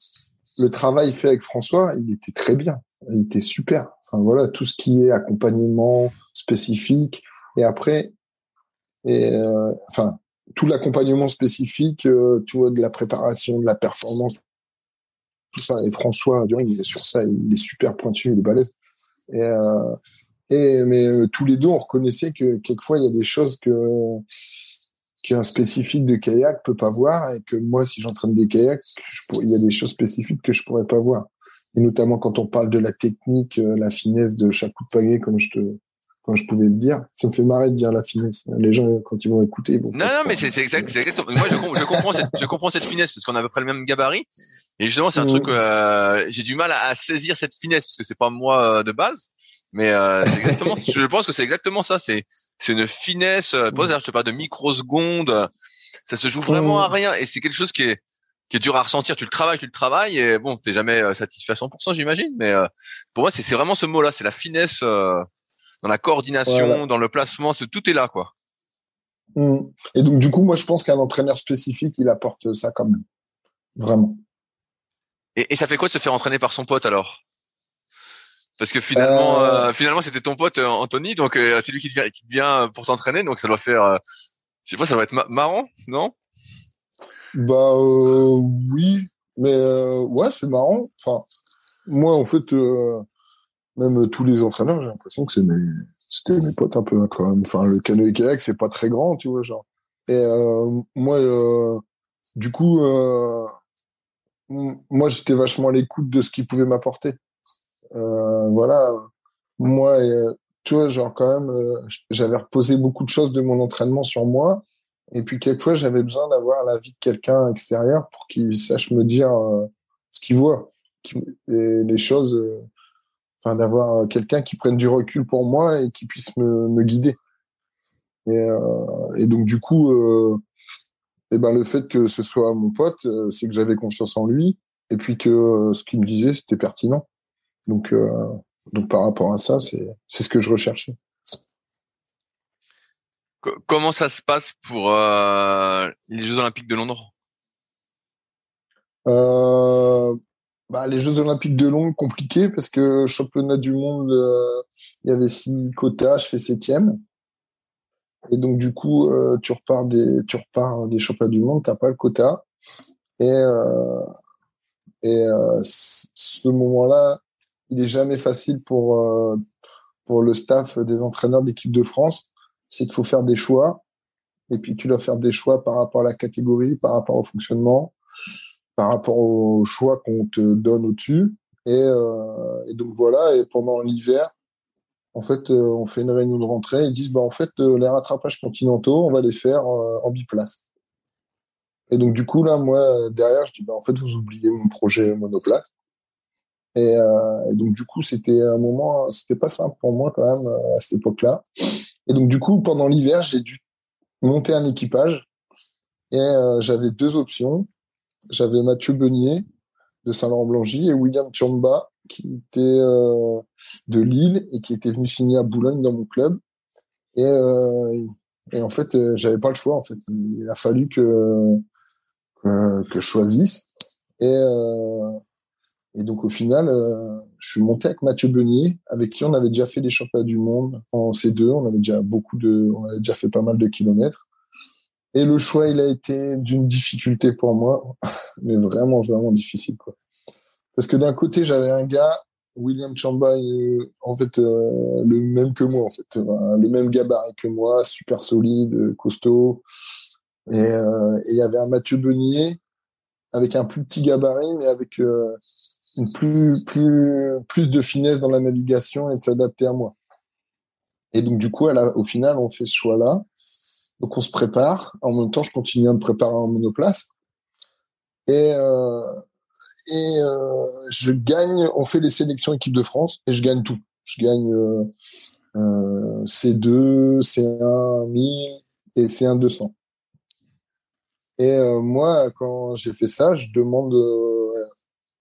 le travail fait avec François, il était très bien, il était super. Enfin voilà, tout ce qui est accompagnement spécifique et après, et enfin tout l'accompagnement spécifique, tu vois, de la préparation, de la performance, et François il est sur ça, il est super pointu, il est balèze. Et, euh, et mais euh, tous les deux, on reconnaissait que quelquefois il y a des choses que qu'un spécifique de kayak peut pas voir et que moi, si j'entraîne des kayaks, il y a des choses spécifiques que je pourrais pas voir. Et notamment quand on parle de la technique, euh, la finesse de chaque coup de pagaie, comme je te, quand je pouvais le dire. Ça me fait marrer de dire la finesse. Les gens, quand ils vont écouter, ils vont. Non, non, mais c'est exact, exactement. Moi, je, je, comprends cette, je comprends cette finesse parce qu'on a à peu près le même gabarit. Et justement, c'est un truc, euh, j'ai du mal à, saisir cette finesse parce que c'est pas moi euh, de base. Mais euh, exactement, [laughs] je pense que c'est exactement ça. C'est c'est une finesse. Euh, je te parle de microsecondes. Ça se joue vraiment à rien et c'est quelque chose qui est qui est dur à ressentir. Tu le travailles, tu le travailles et bon, t'es jamais euh, satisfait à 100%, j'imagine. Mais pour moi, c'est c'est vraiment ce mot-là. C'est la finesse dans la coordination, dans le placement. Tout est là, quoi. Mmh. Et donc du coup, moi, je pense qu'un entraîneur spécifique, il apporte ça quand même, vraiment. Et, et, ça fait quoi de se faire entraîner par son pote alors? Parce que finalement, euh... euh finalement, c'était ton pote euh, Anthony, donc euh, c'est lui qui vient, qui vient pour t'entraîner, donc ça doit faire, je sais pas, ça va être marrant, non? Bah oui, mais ouais, c'est marrant. Enfin, moi, en fait, même tous les entraîneurs, j'ai l'impression que c'était mes potes un peu hein, quand même. Enfin, le canoë kayak, c'est pas très grand, tu vois, genre. Et moi, du coup moi, j'étais vachement à l'écoute de ce qu'il pouvait m'apporter. Euh, voilà. Moi, euh, tu vois, genre quand même, euh, j'avais reposé beaucoup de choses de mon entraînement sur moi. Et puis, quelquefois, j'avais besoin d'avoir l'avis de quelqu'un extérieur pour qu'il sache me dire ce qu'il voit. Et les choses, enfin, d'avoir quelqu'un qui prenne du recul pour moi et qui puisse me, me guider. Et, et, donc, du coup, et ben le fait que ce soit mon pote, euh, c'est que j'avais confiance en lui et puis que euh, ce qu'il me disait c'était pertinent. Donc euh, donc par rapport à ça, c'est c'est ce que je recherchais. Comment ça se passe pour les Jeux Olympiques de Londres? Bah, les Jeux Olympiques de Londres compliqué parce que championnat du monde, il y avait six quotas, je fais septième. Et donc, du coup, euh, tu repars des, tu repars des championnats du monde, t'as pas le quota. Et, euh, et euh, ce moment-là, il est jamais facile pour, euh, pour le staff des entraîneurs d'équipe de France. C'est qu'il faut faire des choix. Et puis, tu dois faire des choix par rapport à la catégorie, par rapport au fonctionnement, par rapport aux choix qu'on te donne au-dessus. Et, euh, et donc, voilà. Et pendant l'hiver, en fait, euh, on fait une réunion de rentrée. Ils disent, bah, en fait, euh, les rattrapages continentaux, on va les faire euh, en biplace. Et donc, du coup, là, moi, derrière, je dis, bah, en fait, vous oubliez mon projet monoplace. Et, donc, du coup, c'était un moment, c'était pas simple pour moi quand même à cette époque-là. Et donc, du coup, pendant l'hiver, j'ai dû monter un équipage. Et j'avais deux options. J'avais Mathieu Beunier de Saint-Laurent-Blangy et William Chamba qui était euh, de Lille et qui était venu signer à Boulogne dans mon club. Et, euh, en fait, euh, j'avais pas le choix. En fait, il a fallu que que, que je choisisse. Et donc au final, je suis monté avec Mathieu Beunier, avec qui on avait déjà fait des championnats du monde en C2. On avait déjà beaucoup de, on avait déjà fait pas mal de kilomètres. Et le choix, il a été d'une difficulté pour moi, [laughs] mais vraiment, vraiment difficile. Parce que d'un côté, j'avais un gars, William Chamba, en fait, euh, le même que moi, en fait, le même gabarit que moi, super solide, costaud. Euh, et il y avait un Mathieu Beunier avec un plus petit gabarit, mais avec euh, une plus, plus, plus de finesse dans la navigation et de s'adapter à moi. Et donc, du coup, au final, on fait ce choix-là. Donc, on se prépare. En même temps, je continue à me préparer en monoplace. Et, euh, euh, je gagne, on fait les sélections équipe de France et je gagne tout. Je gagne euh, euh C2, C1 1000 et C1 200. Et euh, moi, quand j'ai fait ça, je demande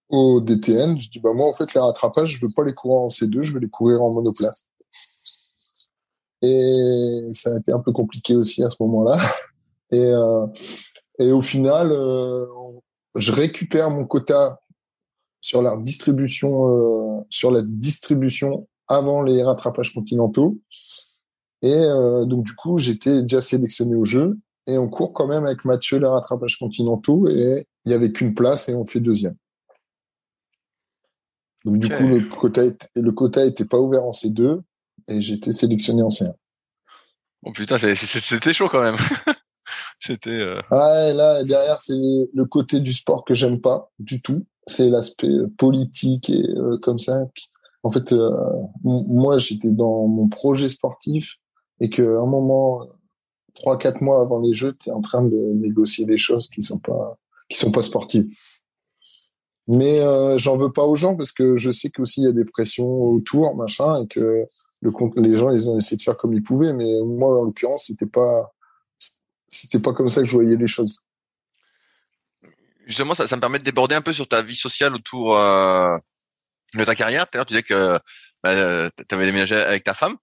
au DTN, je dis bah moi en fait les rattrapages, je veux pas les courir en C2, je veux les courir en monoplace. Et ça a été un peu compliqué aussi à ce moment-là. Et, euh, et au final, euh, je récupère mon quota sur la distribution, euh, sur la distribution avant les rattrapages continentaux. Et donc du coup, j'étais déjà sélectionné au jeu et on court quand même avec Mathieu les rattrapages continentaux et il y avait qu'une place et on fait deuxième. Donc du coup, le quota, le quota était pas ouvert en C2 et j'étais sélectionné en C1. Oh putain, c'était chaud quand même. [laughs] c'était. Euh... Ouais, là derrière c'est le côté du sport que j'aime pas du tout. C'est l'aspect euh, politique et euh, comme ça. En fait, euh, moi j'étais dans mon projet sportif et qu'à un moment, trois quatre mois avant les Jeux, tu es en train de négocier des choses qui sont pas qui sont pas sportives. Mais j'en veux pas aux gens parce que je sais qu'aussi il y a des pressions autour, machin, et que le, les gens ils ont essayé de faire comme ils pouvaient. Mais moi, en l'occurrence, c'était pas c'était pas comme ça que je voyais les choses. Justement, ça, ça me permet de déborder un peu sur ta vie sociale autour euh, de ta carrière. Tout à l'heure, tu disais que bah, tu avais déménagé avec ta femme.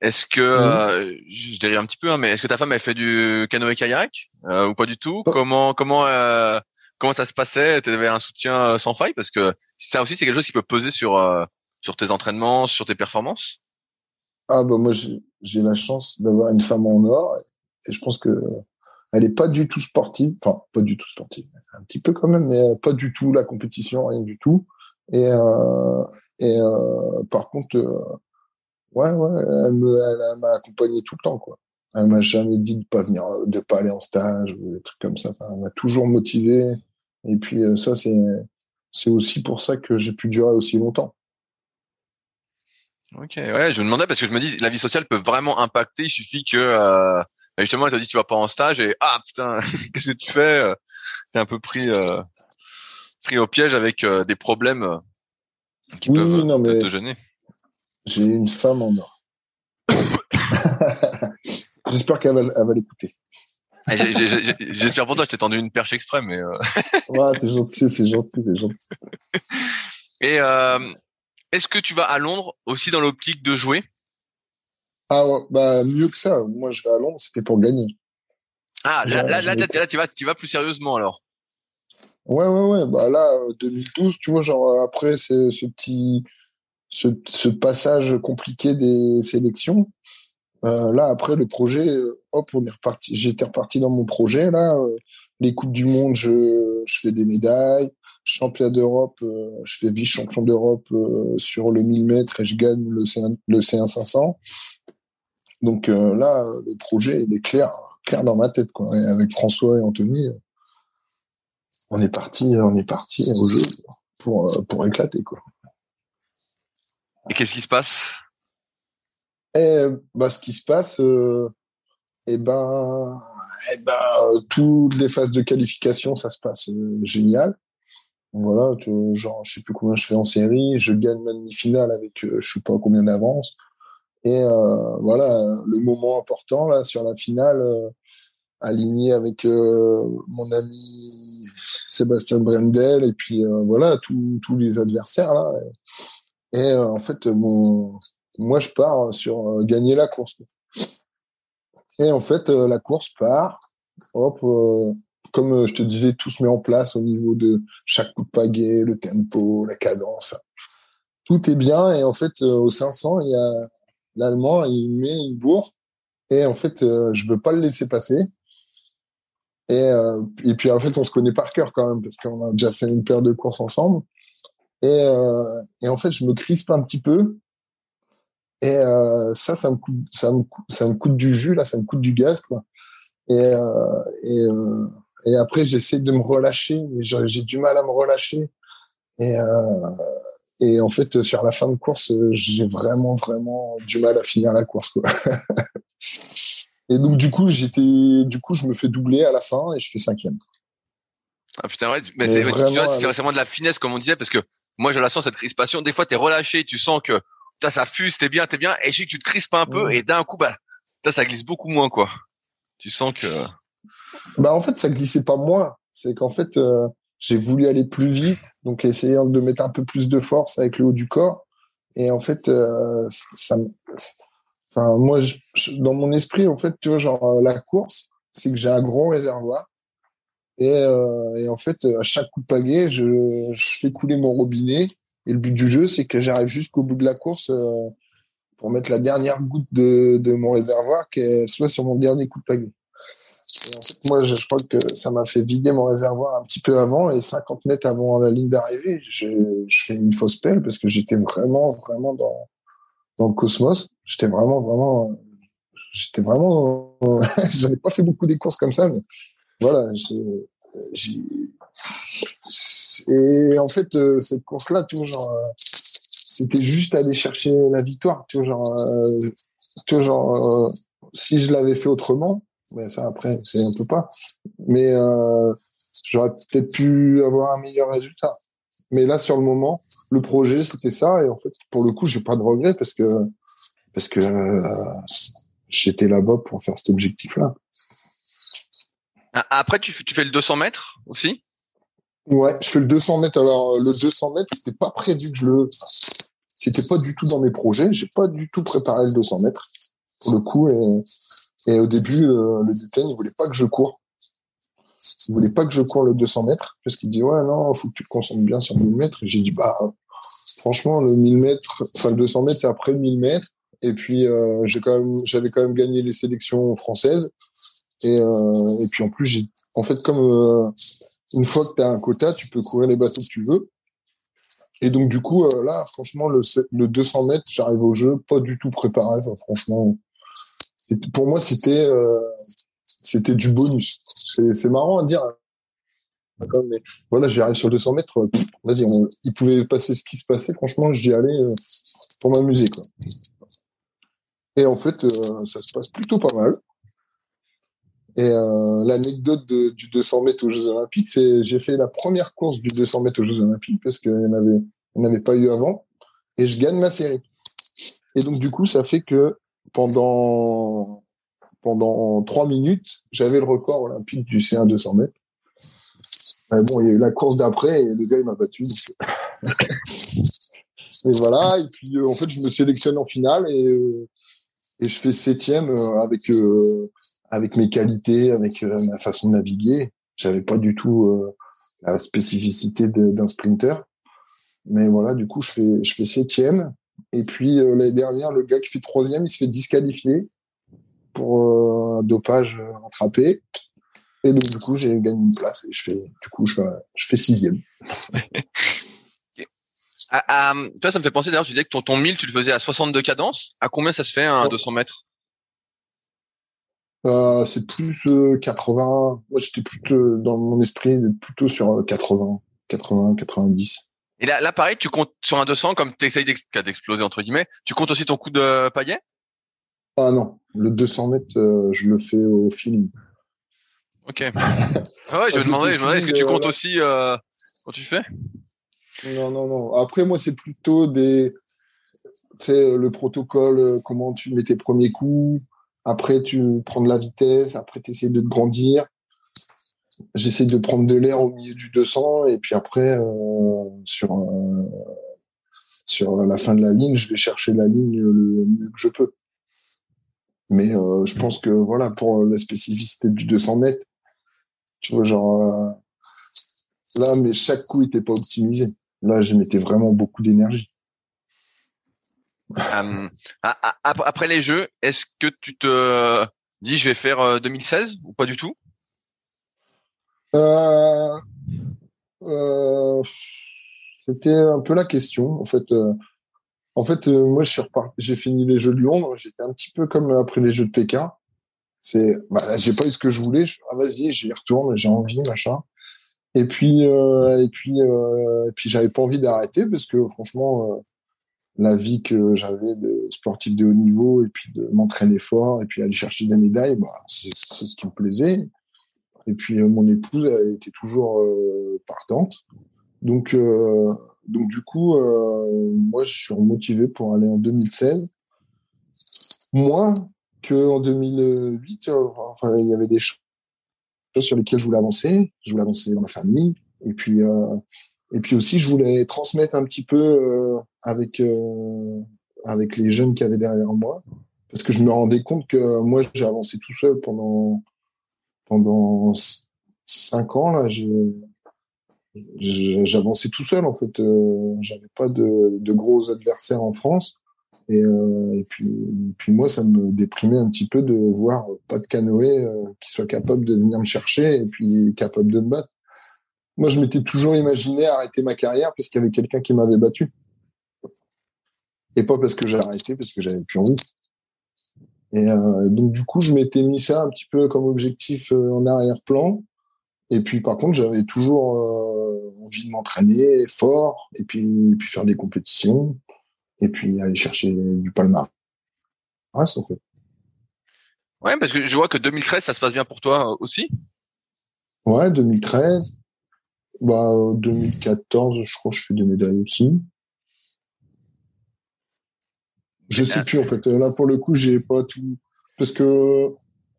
Est-ce que mmh. euh, je dérive un petit peu, hein, mais est-ce que ta femme elle fait du canoë kayak euh, ou pas du tout? Comment comment euh, comment ça se passait? Tu avais un soutien euh, sans faille? Parce que ça aussi c'est quelque chose qui peut peser sur euh, sur tes entraînements, sur tes performances? Ah bah moi j'ai la chance d'avoir une femme en or et je pense que elle est pas du tout sportive, enfin pas du tout sportive, un petit peu quand même, mais pas du tout la compétition, rien du tout. Et euh, et par contre ouais, ouais, elle m'a accompagné tout le temps, quoi. Elle m'a jamais dit de pas venir, de pas aller en stage ou des trucs comme ça. Enfin, elle m'a toujours motivé. Et puis euh, ça, c'est c'est aussi pour ça que j'ai pu durer aussi longtemps. Ok, ouais, je me demandais parce que je me dis la vie sociale peut vraiment impacter. Il suffit que euh, justement elle te dit tu vas pas en stage et ah putain [laughs] qu'est-ce que tu fais euh, T'es un peu pris euh, pris au piège avec euh, des problèmes qui peuvent te, te gêner. J'ai une femme en or. [coughs] J'espère qu'elle va, va l'écouter. Ah, j'espère pour toi, je t'ai tendu une perche exprès, mais. Euh... ouais, c'est gentil, c'est gentil, c'est gentil. [laughs] Et euh, est-ce que tu vas à Londres aussi dans l'optique de jouer? Ah ouais, bah mieux que ça. Moi, je vais à Londres, c'était pour gagner. Ah, là, là, là, là, tu vas, tu vas plus sérieusement alors. Ouais, ouais, ouais. Bah là, 2012, tu vois, genre après ce petit, ce, ce, passage compliqué des sélections. Euh, là, après le projet, euh, hop, on est reparti. J'étais reparti dans mon projet. Là, euh, les coupes du monde, je, je fais des médailles. Champion d'Europe, euh, je fais vice-champion d'Europe sur le 1000 mètres et je gagne le C1, le C1 500. Donc là, le projet, il est clair, clair dans ma tête. Quoi. Et avec François et Anthony, on est parti, on est parti au jeu pour pour éclater quoi. Et qu'est-ce qui se passe? Et bah, ce qui se passe, euh, et ben, et ben, euh, toutes les phases de qualification, ça se passe euh, génial. Voilà, genre, je sais plus combien je fais en série, je gagne ma demi-finale avec, euh, je sais pas combien d'avance. Et euh, voilà, le moment important là sur la finale, aligné avec mon ami Sébastien Brendel et puis voilà tous les adversaires là. Et euh, en fait, moi, je pars sur euh, gagner la course. Et en fait, euh, la course part. Hop, comme je te disais, tout se met en place au niveau de chaque coup de pagaie, le tempo, la cadence. Tout est bien. Et en fait, au 500, il y a l'Allemand, il met une bourre. Et en fait, je veux pas le laisser passer. Et, et puis, en fait, on se connaît par cœur quand même, parce qu'on a déjà fait une paire de courses ensemble. Et, euh, et en fait, je me crispe un petit peu. Et euh, ça, ça me, coûte, ça, me, ça me coûte du jus, là, ça me coûte du gaz, quoi. Et, euh, euh, et après, j'essaie de me relâcher, mais j'ai du mal à me relâcher. Et, et en fait, sur la fin de course, j'ai vraiment, vraiment du mal à finir la course. Quoi. [laughs] et donc, du coup, j'étais, du coup, je me fais doubler à la fin et je fais cinquième. Ah putain, ouais, mais c'est vraiment de la finesse, comme on disait, parce que moi, j'ai la sens cette crispation. Des fois, t'es relâché, tu sens que ça fuse, t'es bien, t'es bien, et je sais que tu te crispes un peu, et d'un coup, bah, ça glisse beaucoup moins, quoi. Tu sens que. [laughs] Bah, en fait, ça glissait pas moins. C'est qu'en fait, euh, j'ai voulu aller plus vite, donc essayant de mettre un peu plus de force avec le haut du corps. Et en fait, euh, ça, enfin, moi, dans mon esprit, en fait, tu vois, genre, euh, la course, c'est que j'ai un gros réservoir. Et, et, en fait, à chaque coup de pagaie, je, je, fais couler mon robinet. Et le but du jeu, c'est que j'arrive jusqu'au bout de la course pour mettre la dernière goutte de, de mon réservoir, qu'elle soit sur mon dernier coup de pagaie. Moi, je, crois que ça m'a fait vider mon réservoir un petit peu avant et 50 mètres avant la ligne d'arrivée, je, je, fais une fausse pelle parce que j'étais vraiment, vraiment dans, dans le cosmos. J'étais vraiment, vraiment, j'étais vraiment, [laughs] j'en ai pas fait beaucoup des courses comme ça, mais voilà, j'ai, et en fait, euh, cette course-là, tu vois, genre, euh, c'était juste aller chercher la victoire, tu vois, genre, euh, tu vois, genre, si je l'avais fait autrement, mais ça après c'est un peu pas. Mais euh, j'aurais peut-être pu avoir un meilleur résultat. Mais là sur le moment, le projet c'était ça et en fait pour le coup j'ai pas de regret parce que parce que euh, j'étais là-bas pour faire cet objectif-là. Après tu, tu fais le 200 mètres aussi? Ouais, je fais le 200 mètres. Alors le 200 mètres c'était pas prévu que je le c'était pas du tout dans mes projets. J'ai pas du tout préparé le 200 mètres pour le coup et et au début, euh, le DTN, il voulait pas que je cours. Il voulait pas que je cours le 200 mètres parce qu'il dit ouais non, faut que tu te concentres bien sur 1000 mètres. J'ai dit bah franchement le 1000 mètres, enfin le 200 mètres c'est après le 1000 mètres. Et puis euh, j'ai quand même, j'avais quand même gagné les sélections françaises. Et, euh, et puis en plus j'ai, en fait comme une fois que tu as un quota, tu peux courir les bateaux que tu veux. Et donc du coup là franchement le, le 200 mètres, j'arrive au jeu pas du tout préparé. Franchement pour moi, c'était euh, c'était du bonus. C'est marrant à dire. Mais voilà, j'arrive sur 200 mètres. Euh, vas-y, il pouvait passer ce qui se passait. Franchement, j'y allais euh, pour m'amuser. Et en fait, ça se passe plutôt pas mal. Et l'anecdote du 200 mètres aux Jeux Olympiques, c'est j'ai fait la première course du 200 mètres aux Jeux Olympiques parce qu'il n'y en avait pas eu avant. Et je gagne ma série. Et donc, du coup, ça fait que pendant, pendant trois minutes, j'avais le record olympique du C1 200 mètres. Mais bon, il y a eu la course d'après et le gars, il m'a battu. [laughs] et voilà. Et puis, euh, en fait, je me sélectionne en finale et, euh, et je fais septième euh, avec, avec mes qualités, avec ma façon de naviguer. J'avais pas du tout la spécificité d'un sprinter. Mais voilà, du coup, je fais, je fais septième. Et puis euh, l'année dernière, le gars qui fait troisième, il se fait disqualifier pour euh, un dopage euh, attrapé. Et donc du coup, j'ai gagné une place et je fais, du coup, je, je fais sixième. [laughs] ah, ah, toi, ça me fait penser d'ailleurs, tu disais que ton, ton 1000, tu le faisais à 62 cadences. À combien ça se fait un 200 mètres? Euh, C'est plus 80. Moi, j'étais plutôt dans mon esprit plutôt sur 80, 80, 90. Et là, là, pareil, tu comptes sur un 200 comme tu essayes d'exploser entre guillemets. Tu comptes aussi ton coup de paillet Ah non, le 200 mètres, euh, je le fais au feeling. Ok. ah ouais, je me demandais, est-ce que tu comptes aussi euh, quand tu fais? Non, non, non. Après, moi, c'est plutôt des, tu sais, le protocole, euh, comment tu mets tes premiers coups. Après, tu prends de la vitesse. Après, tu essaies de te grandir j'essaie de prendre de l'air au milieu du 200 et puis après euh, sur euh, sur la fin de la ligne, je vais chercher la ligne le mieux que je peux. Mais euh, je pense que voilà pour la spécificité du 200 mètres, tu vois genre là mais chaque coup était pas optimisé. Là, je mettais vraiment beaucoup d'énergie. après les jeux, est-ce que tu te dis je vais faire 2016 ou pas du tout? Euh, euh, C'était un peu la question. En fait, euh, en fait moi, je suis j'ai fini les Jeux de Lyon. J'étais un petit peu comme après les Jeux de Pékin. C'est, bah, j'ai pas eu ce que je voulais. Je, ah, vas-y, j'y retourne, j'ai envie, machin. Et puis, euh, et puis, j'avais pas envie d'arrêter parce que franchement, la vie que j'avais de sportif de haut niveau et puis de m'entraîner fort et puis aller chercher des médailles, bah, c'est ce qui me plaisait. Et puis, mon épouse elle était toujours partante. Donc, donc du coup, moi, je suis motivé pour aller en 2016. Moins que en 2008, enfin, il y avait des choses sur lesquelles je voulais avancer. Je voulais avancer dans ma famille. Et puis, euh, et puis aussi, je voulais transmettre un petit peu euh, avec, euh, avec les jeunes qui avaient derrière moi. Parce que je me rendais compte que moi, j'ai avancé tout seul pendant, pendant cinq ans. Là, j'avançais tout seul, en fait. J'avais pas de, gros adversaires en France. Et, euh, puis moi, ça me déprimait un petit peu de voir pas de canoë euh, qui soit capable de venir me chercher et puis capable de me battre. Moi, je m'étais toujours imaginé arrêter ma carrière parce qu'il y avait quelqu'un qui m'avait battu. Et pas parce que j'ai arrêté, parce que j'avais plus envie. Et euh, donc, du coup, je m'étais mis ça un petit peu comme objectif euh, en arrière-plan. Et puis, par contre, j'avais toujours euh, envie de m'entraîner fort et puis, et puis faire des compétitions et puis aller chercher du palmarès en fait. Ouais, parce que je vois que 2013, ça se passe bien pour toi aussi. Ouais, 2013. Bah, 2014, je crois que je fais des médailles aussi. Je sais plus, en fait. Là, pour le coup, j'ai pas tout. Parce que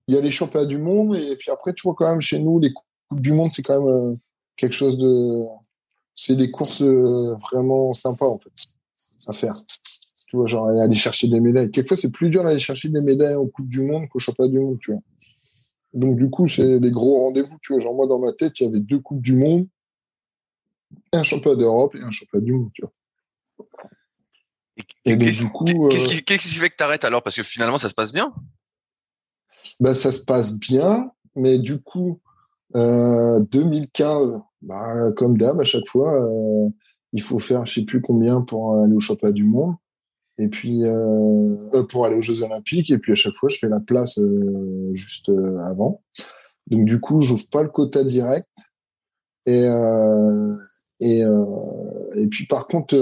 il y a les championnats du monde, et puis après, tu vois, quand même, chez nous, les Coupes du Monde, c'est quand même euh, quelque chose de. C'est des courses euh, vraiment sympas, en fait à faire. Tu vois, genre aller chercher des médailles. Quelquefois, c'est plus dur d'aller chercher des médailles en Coupe du Monde qu'au Championnat du Monde, tu vois. Donc, du coup, c'est les gros rendez-vous, tu vois. Genre, moi, dans ma tête, il y avait deux Coupes du Monde, un Championnat d'Europe et un Championnat du Monde, tu vois. Et, du coup. Qu'est-ce qui, qui, fait que tu arrêtes alors? Parce que finalement, ça se passe bien. Bah, Ça se passe bien, mais du coup, euh, 2015, bah, comme d'hab, à chaque fois, euh, il faut faire je sais plus combien pour aller au championnat du monde. Et puis euh, euh, pour aller aux Jeux Olympiques et puis à chaque fois je fais la place euh, juste euh, avant. Donc du coup j'ouvre pas le quota direct. Et euh, et et puis par contre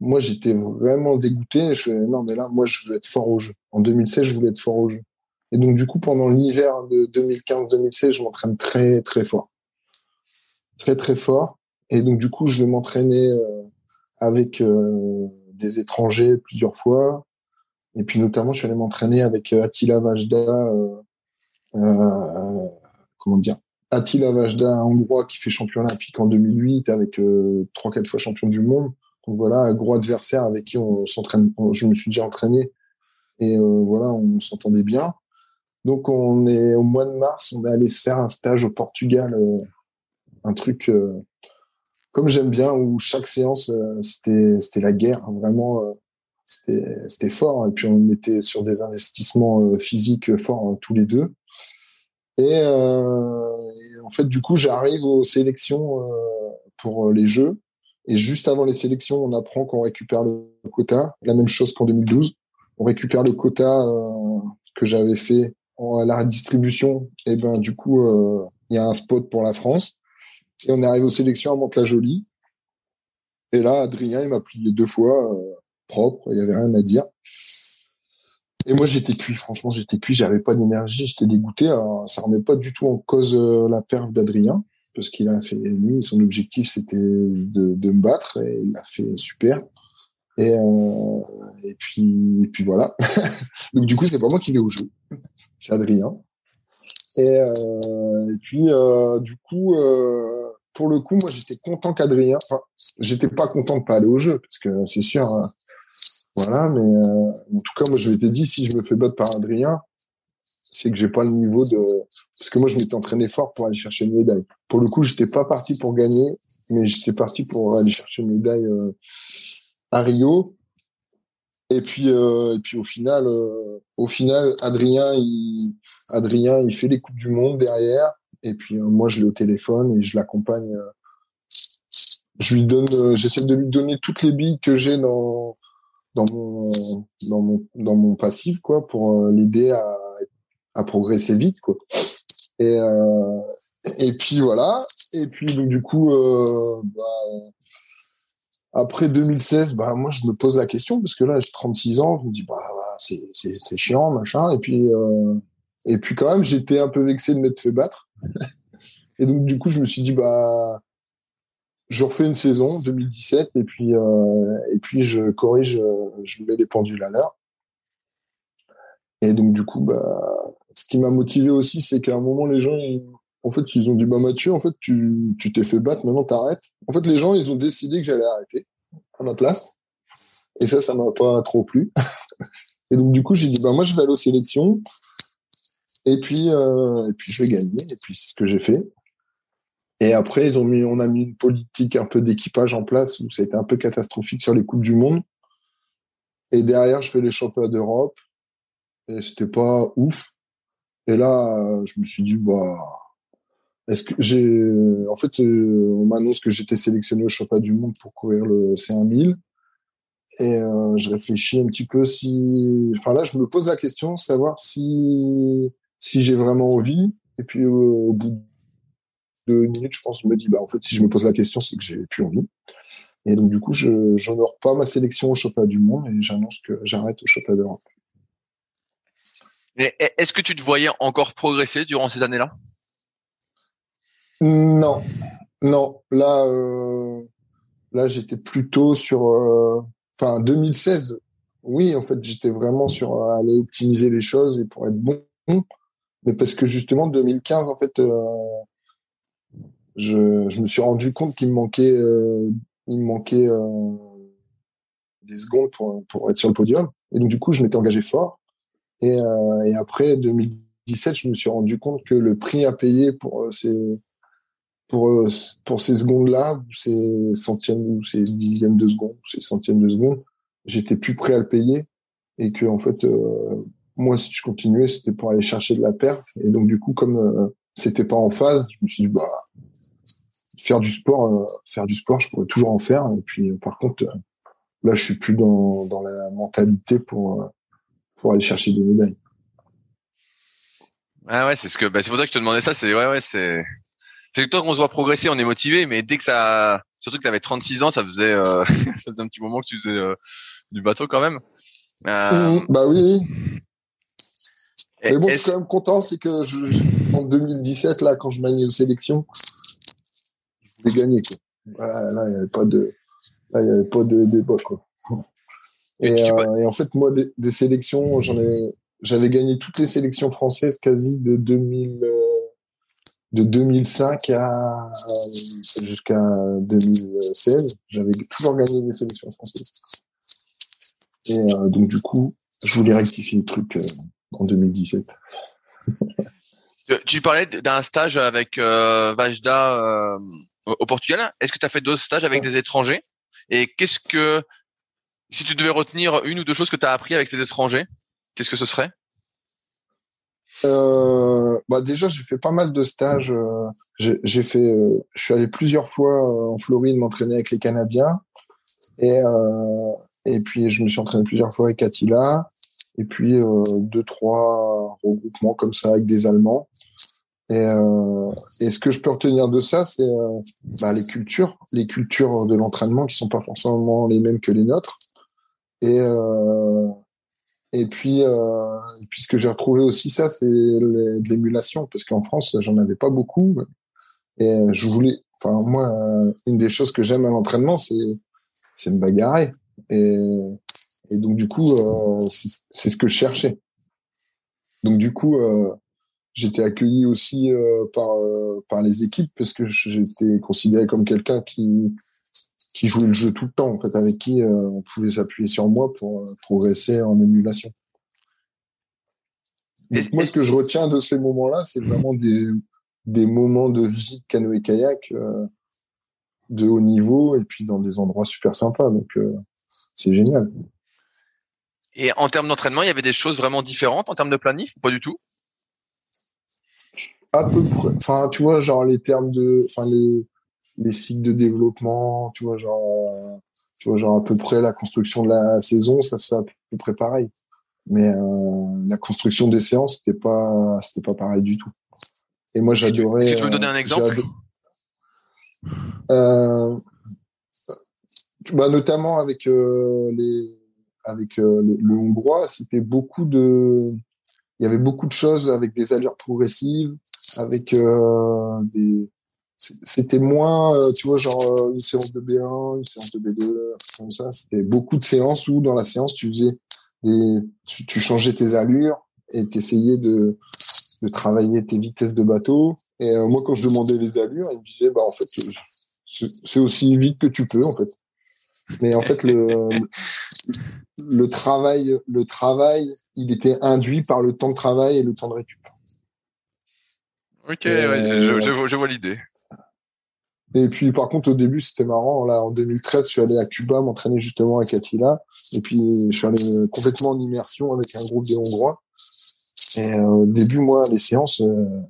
moi j'étais vraiment dégoûté. Je non mais là moi je voulais être fort au jeu. En 2016 je voulais être fort au jeu. Et donc du coup pendant l'hiver de 2015-2016 je m'entraîne très très fort. Très très fort. Et donc, du coup, je vais m'entraîner euh, avec euh, des étrangers plusieurs fois. Et puis, notamment, je suis allé m'entraîner avec euh, Attila Vajda, comment dire, Attila Vajda, un Hongrois qui fait champion olympique en 2008 avec trois, quatre fois champion du monde. Donc voilà, gros adversaire avec qui on s'entraîne. Je me suis déjà entraîné et voilà, on s'entendait bien. Donc on est au mois de mars, on est allé se faire un stage au Portugal, un truc comme j'aime bien, où chaque séance, euh, c'était, la guerre, hein, vraiment, euh, c'était, fort. Et puis, on était sur des investissements euh, physiques forts hein, tous les deux. Et, en fait, du coup, j'arrive aux sélections pour les Jeux. Et juste avant les sélections, on apprend qu'on récupère le quota. La même chose qu'en 2012. On récupère le quota que j'avais fait à la distribution. Et ben, du coup, il y a un spot pour la France. Et on est arrivé aux sélections à Mantes-la-Jolie. Et là, Adrien, il m'a plié deux fois, euh, propre, il n'y avait rien à dire. Et moi, j'étais cuit, franchement, j'étais cuit, j'avais pas d'énergie, j'étais dégoûté. Alors, ça remet pas du tout en cause euh, la perte d'Adrien, parce qu'il a fait, lui, son objectif, c'était de, me battre, et il a fait super. Et, euh, et puis, et puis voilà. [laughs] Donc, du coup, c'est pas moi qui vais au jeu, c'est Adrien. Et, euh, puis, euh, du coup, pour le coup, moi, j'étais content qu'Adrien. Enfin, j'étais pas content de pas aller au jeu, parce que c'est sûr. Hein, voilà, mais en tout cas, moi, je m'étais dit, si je me fais battre par Adrien, c'est que j'ai pas le niveau de. Parce que moi, je m'étais entraîné fort pour aller chercher une médaille. Pour le coup, j'étais pas parti pour gagner, mais j'étais parti pour aller chercher une médaille euh, à Rio. Et puis, euh, et puis au final, euh, au final, Adrien, il, Adrien, il fait les coupes du monde derrière. Et puis moi, je l'ai au téléphone et je l'accompagne. Je lui donne, j'essaie de lui donner toutes les billes que j'ai dans dans mon dans mon dans mon passif, quoi, pour l'aider à à progresser vite, quoi. Et et puis voilà. Et puis, donc, du coup, euh, bah, après 2016, bah, moi, je me pose la question parce que là, j'ai 36 ans. Je me dis, bah, c'est, c'est, c'est chiant, machin. Et puis, euh, et puis, quand même, j'étais un peu vexé de m'être fait battre. [laughs] et donc, du coup, je me suis dit, bah, je refais une saison 2017 et puis euh, et puis je corrige, je mets les pendules à l'heure. Et donc du coup, bah, ce qui m'a motivé aussi, c'est qu'à un moment les gens, en fait, ils ont dit bah Mathieu, en fait, tu t'es fait battre, maintenant t'arrêtes. En fait, les gens, ils ont décidé que j'allais arrêter à ma place. Et ça, ça m'a pas trop plu. [laughs] et donc du coup, j'ai dit bah moi je vais aller aux sélections. Et puis euh, et puis je vais gagner. Et puis c'est ce que j'ai fait. Et après, ils ont mis, on a mis une politique un peu d'équipage en place où ça a été un peu catastrophique sur les coupes du monde. Et derrière, je fais les championnats d'Europe et c'était pas ouf. Et là, je me suis dit bah, est-ce que j'ai, en fait, euh, on m'annonce que j'étais sélectionné au championnat du monde pour courir le C1000. Et euh, je réfléchis un petit peu si, enfin là, je me pose la question, savoir si si j'ai vraiment envie. Et puis au bout de minutes, je pense, je me dis, bah, en fait, si je me pose la question, c'est que j'ai plus envie. Et donc, du coup, je n'honore pas ma sélection au championnat du monde et j'annonce que j'arrête au championnat d'Europe. Est-ce que tu te voyais encore progresser durant ces années-là? Non, non. Là, euh, là, j'étais plutôt sur, euh, enfin, 2016. Oui, en fait, j'étais vraiment sur euh, aller optimiser les choses et pour être bon. Mais parce que justement, 2015, en fait, je, me suis rendu compte qu'il me manquait, il des secondes pour, pour être sur le podium. Et donc, du coup, je m'étais engagé fort. Et, euh, et après 2017, je me suis rendu compte que le prix à payer pour euh, ces, pour, euh, pour ces secondes-là, ces centièmes ou ces dixièmes de seconde, ces centièmes de seconde, j'étais plus prêt à le payer. Et que, en fait, moi, si je continuais, c'était pour aller chercher de la perte. Et donc, du coup, comme c'était pas en phase, je me suis dit, bah, faire du sport, faire du sport, je pourrais toujours en faire. Et puis, par contre, là, je suis plus dans, dans la mentalité pour, pour aller chercher des médailles. Ah ouais, c'est ce que, bah, c'est pour ça que je te demandais ça. C'est ouais, ouais, c'est. C'est que toi, qu'on se voit progresser, on est motivé, mais dès que ça, surtout que tu avais 36 ans, ça faisait, euh... [laughs] ça faisait un petit moment que tu faisais du bateau quand même. Euh... Mmh, bah oui. oui. Mais bon, je suis quand même content, c'est que je, en 2017, là, quand je m'aligne aux sélections, gagné. Quoi. là, il n'y avait pas de, là, il avait pas de débat. Quoi. Et, euh, et, en fait, moi, des, des sélections, j'en ai, j'avais gagné toutes les sélections françaises quasi de 2000, euh, de 2005 à jusqu'à 2016. J'avais toujours gagné les sélections françaises. Et euh, donc, du coup, je voulais rectifier le truc euh, en 2017. [laughs] tu parlais d'un stage avec euh, Vajda euh, au Portugal. Est-ce que tu as fait d'autres stages avec des étrangers? Et qu'est-ce que, si tu devais retenir une ou deux choses que tu as appris avec ces étrangers, qu'est-ce que ce serait? Euh, bah déjà j'ai fait pas mal de stages. Euh, j'ai fait, euh, je suis allé plusieurs fois en Floride m'entraîner avec les Canadiens et puis je me suis entraîné plusieurs fois avec Attila et puis deux trois regroupements comme ça avec des Allemands. Et, ce que je peux retenir de ça, c'est bah, les cultures, les cultures de l'entraînement qui sont pas forcément les mêmes que les nôtres. Et euh, et puis, euh, ce que j'ai retrouvé aussi, ça, c'est de l'émulation, parce qu'en France, j'en avais pas beaucoup. Et je voulais, enfin moi, une des choses que j'aime à l'entraînement, c'est c'est me bagarrer. Et, et donc du coup, euh, c'est ce que je cherchais. Donc du coup, euh, j'étais accueilli aussi par par les équipes parce que j'étais considéré comme quelqu'un qui qui jouait le jeu tout le temps en fait avec qui euh, on pouvait s'appuyer sur moi pour progresser en émulation. Donc, moi, ce que je retiens de ces moments-là, c'est vraiment des des moments de vie de canoë kayak de haut niveau et puis dans des endroits super sympas. Donc c'est génial. Et en termes d'entraînement, il y avait des choses vraiment différentes en termes de planif ou pas du tout? À peu près. Enfin, tu vois, genre les termes de, enfin les les cycles de développement, tu vois, genre, tu vois, genre à peu près la construction de la saison, ça c'est à peu près pareil. Mais euh, la construction des séances, c'était pas, c'était pas pareil du tout. Et moi, j'adorais. tu peux me donner un exemple euh, bah, Notamment avec, euh, les, avec euh, le hongrois, c'était beaucoup de. Il y avait beaucoup de choses avec des allures progressives, avec euh, des. C'était moins, euh, tu vois, genre une séance de B1, une séance de B2, comme ça. C'était beaucoup de séances où dans la séance, tu faisais des, tu, tu changeais tes allures et t'essayais de, de travailler tes vitesses de bateau. Et euh, moi, quand je demandais les allures, il me disait, bah, en fait, c'est aussi vite que tu peux, en fait. Mais en fait, le, le travail, le travail, il était induit par le temps de travail et le temps de récup. Ok, je, je, je, vois l'idée. Et puis, par contre, au début, c'était marrant. Là, en 2013, je suis allé à Cuba m'entraîner justement avec Attila. Et puis, je suis allé complètement en immersion avec un groupe de Hongrois. Et euh, au début, moi, les séances, euh,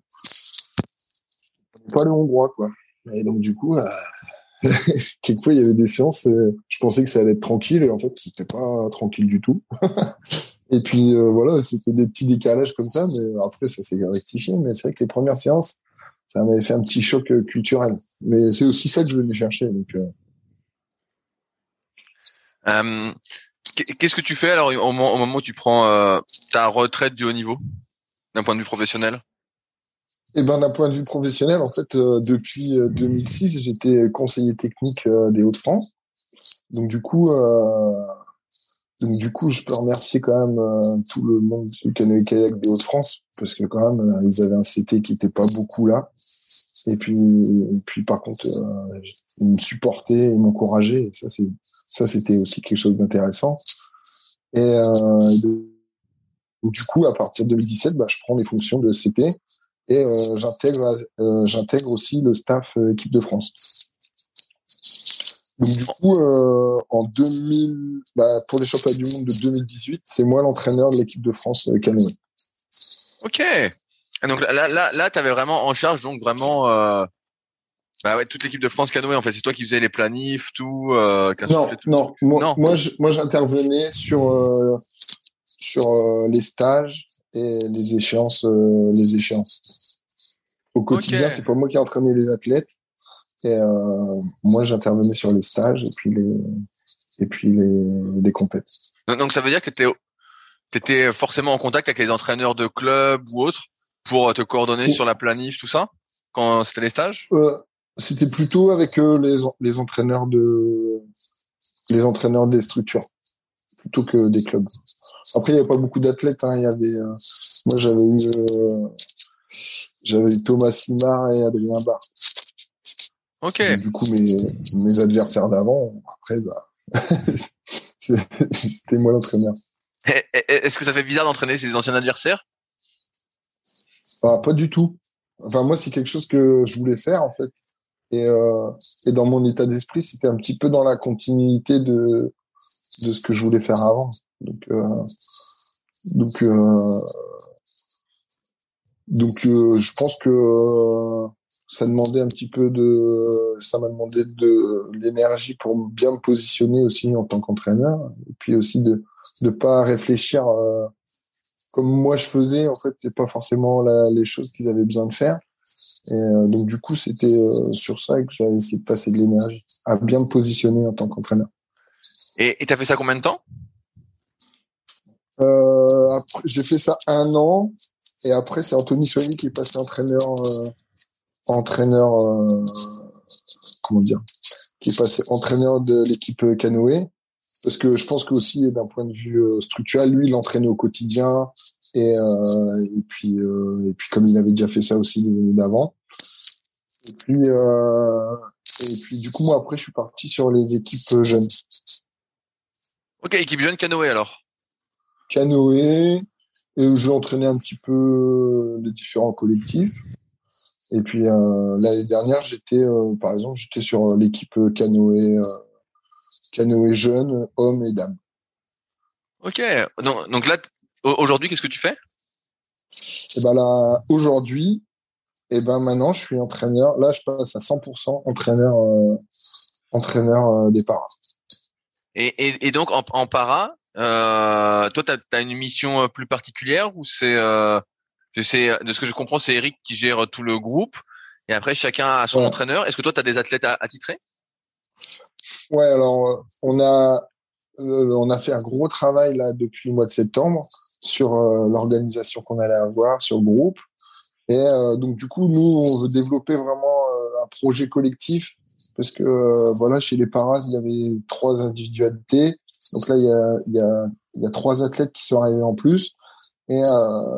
pas le hongrois, quoi. Et donc, du coup, euh, [laughs] quelquefois, il y avait des séances, je pensais que ça allait être tranquille, et en fait, c'était pas tranquille du tout. [laughs] et puis, voilà, c'était des petits décalages comme ça, mais après, ça s'est rectifié. Mais c'est vrai que les premières séances, ça m'avait fait un petit choc culturel. Mais c'est aussi ça que je venais chercher. Donc, Qu'est-ce que tu fais alors au moment, où tu prends euh, ta retraite du haut niveau, d'un point de vue professionnel? Eh ben, d'un point de vue professionnel, en fait, euh, depuis 2006, euh, j'étais conseiller technique des Hauts-de-France. Donc du coup, donc du coup, je peux remercier quand même tout le monde du canoë kayak des Hauts-de-France parce que quand même, ils avaient un CT qui était pas beaucoup là. Et puis, et puis par contre, euh, ils me supportaient, ils m'encourageaient. ça, c'est, ça, c'était aussi quelque chose d'intéressant. Et euh, du coup, à partir de 2017, bah, je prends les fonctions de CT et euh, j'intègre, euh, j'intègre aussi le staff euh, équipe de France. Donc du coup, euh, en 2000, bah, pour les championnats du monde de 2018, c'est moi l'entraîneur de l'équipe de France canoë. Ok donc là, là, là, tu avais vraiment en charge donc vraiment euh, bah ouais, toute l'équipe de France canoë en fait. C'est toi qui faisais les planifs, tout. Euh, non, non, moi, moi, moi, j'intervenais sur euh, sur les stages et les échéances, les échéances. Au quotidien, c'est pas moi qui entraînais les athlètes. Et moi, j'intervenais sur les stages et puis les et puis les les compètes. Donc, ça veut dire que tu étais forcément en contact avec les entraîneurs de club ou autres pour te coordonner sur la planif, tout ça, quand c'était les stages? Euh, C'était plutôt avec euh, les, les entraîneurs de les entraîneurs des structures plutôt que des clubs. Après, il n'y avait pas beaucoup d'athlètes. Hein. Il y avait, euh, moi, j'avais eu, euh, j'avais eu Thomas Simard et Adrien Bar. Ok. du coup, mes, mes adversaires d'avant, après, bah, [laughs] c'était moi l'entraîneur. Est-ce que ça fait bizarre d'entraîner ses anciens adversaires? Bah, pas du tout. Enfin, moi, c'est quelque chose que je voulais faire, en fait. Et, euh, dans mon état d'esprit, c'était un petit peu dans la continuité de, ce que je voulais faire avant. Donc, euh, donc, euh, donc je pense que ça demandait un petit peu de, ça m'a demandé de l'énergie pour bien me positionner aussi en tant qu'entraîneur, et puis aussi de ne pas réfléchir euh, comme moi je faisais, en fait, c'est pas forcément les choses qu'ils avaient besoin de faire. Et euh, donc du coup, c'était euh, sur ça que j'avais essayé de passer de l'énergie, à bien me positionner en tant qu'entraîneur. Et tu as fait ça combien de temps? J'ai fait ça un an, et après c'est Anthony Soigny qui est passé entraîneur, entraîneur, comment dire, qui est passé entraîneur de l'équipe canoë parce que je pense que aussi d'un point de vue euh, structurel, lui, il entraînait au quotidien et, euh, et puis euh, et puis comme il avait déjà fait ça aussi les années d'avant. Et puis euh, et puis du coup moi après je suis parti sur les équipes jeunes. Ok, équipe jeune canoë alors. Canoë et je entraînais un petit peu les différents collectifs. Et puis euh, l'année dernière j'étais par exemple j'étais sur l'équipe canoë canoë jeune, hommes et dames. Ok. Donc, donc là, aujourd'hui, qu'est-ce que tu fais? Et eh ben là, aujourd'hui, et eh ben maintenant, je suis entraîneur. Là, je passe à 100% entraîneur, euh, entraîneur euh, des paras. Et, et, et, donc en, en para, euh, toi, tu as, une mission euh, plus particulière ou c'est, euh, de ce que je comprends, c'est Eric qui gère tout le groupe et après chacun a son entraîneur. Est-ce que toi, tu as des athlètes à, titrer? Ouais, alors on a on a fait un gros travail là depuis le mois de septembre sur l'organisation qu'on allait avoir, sur le groupe. Et donc du coup, nous, on veut développer vraiment un projet collectif parce que voilà, chez les paras, il y avait trois individualités. Donc là, il y a, il y a, il y a trois athlètes qui sont arrivés en plus. Et, euh,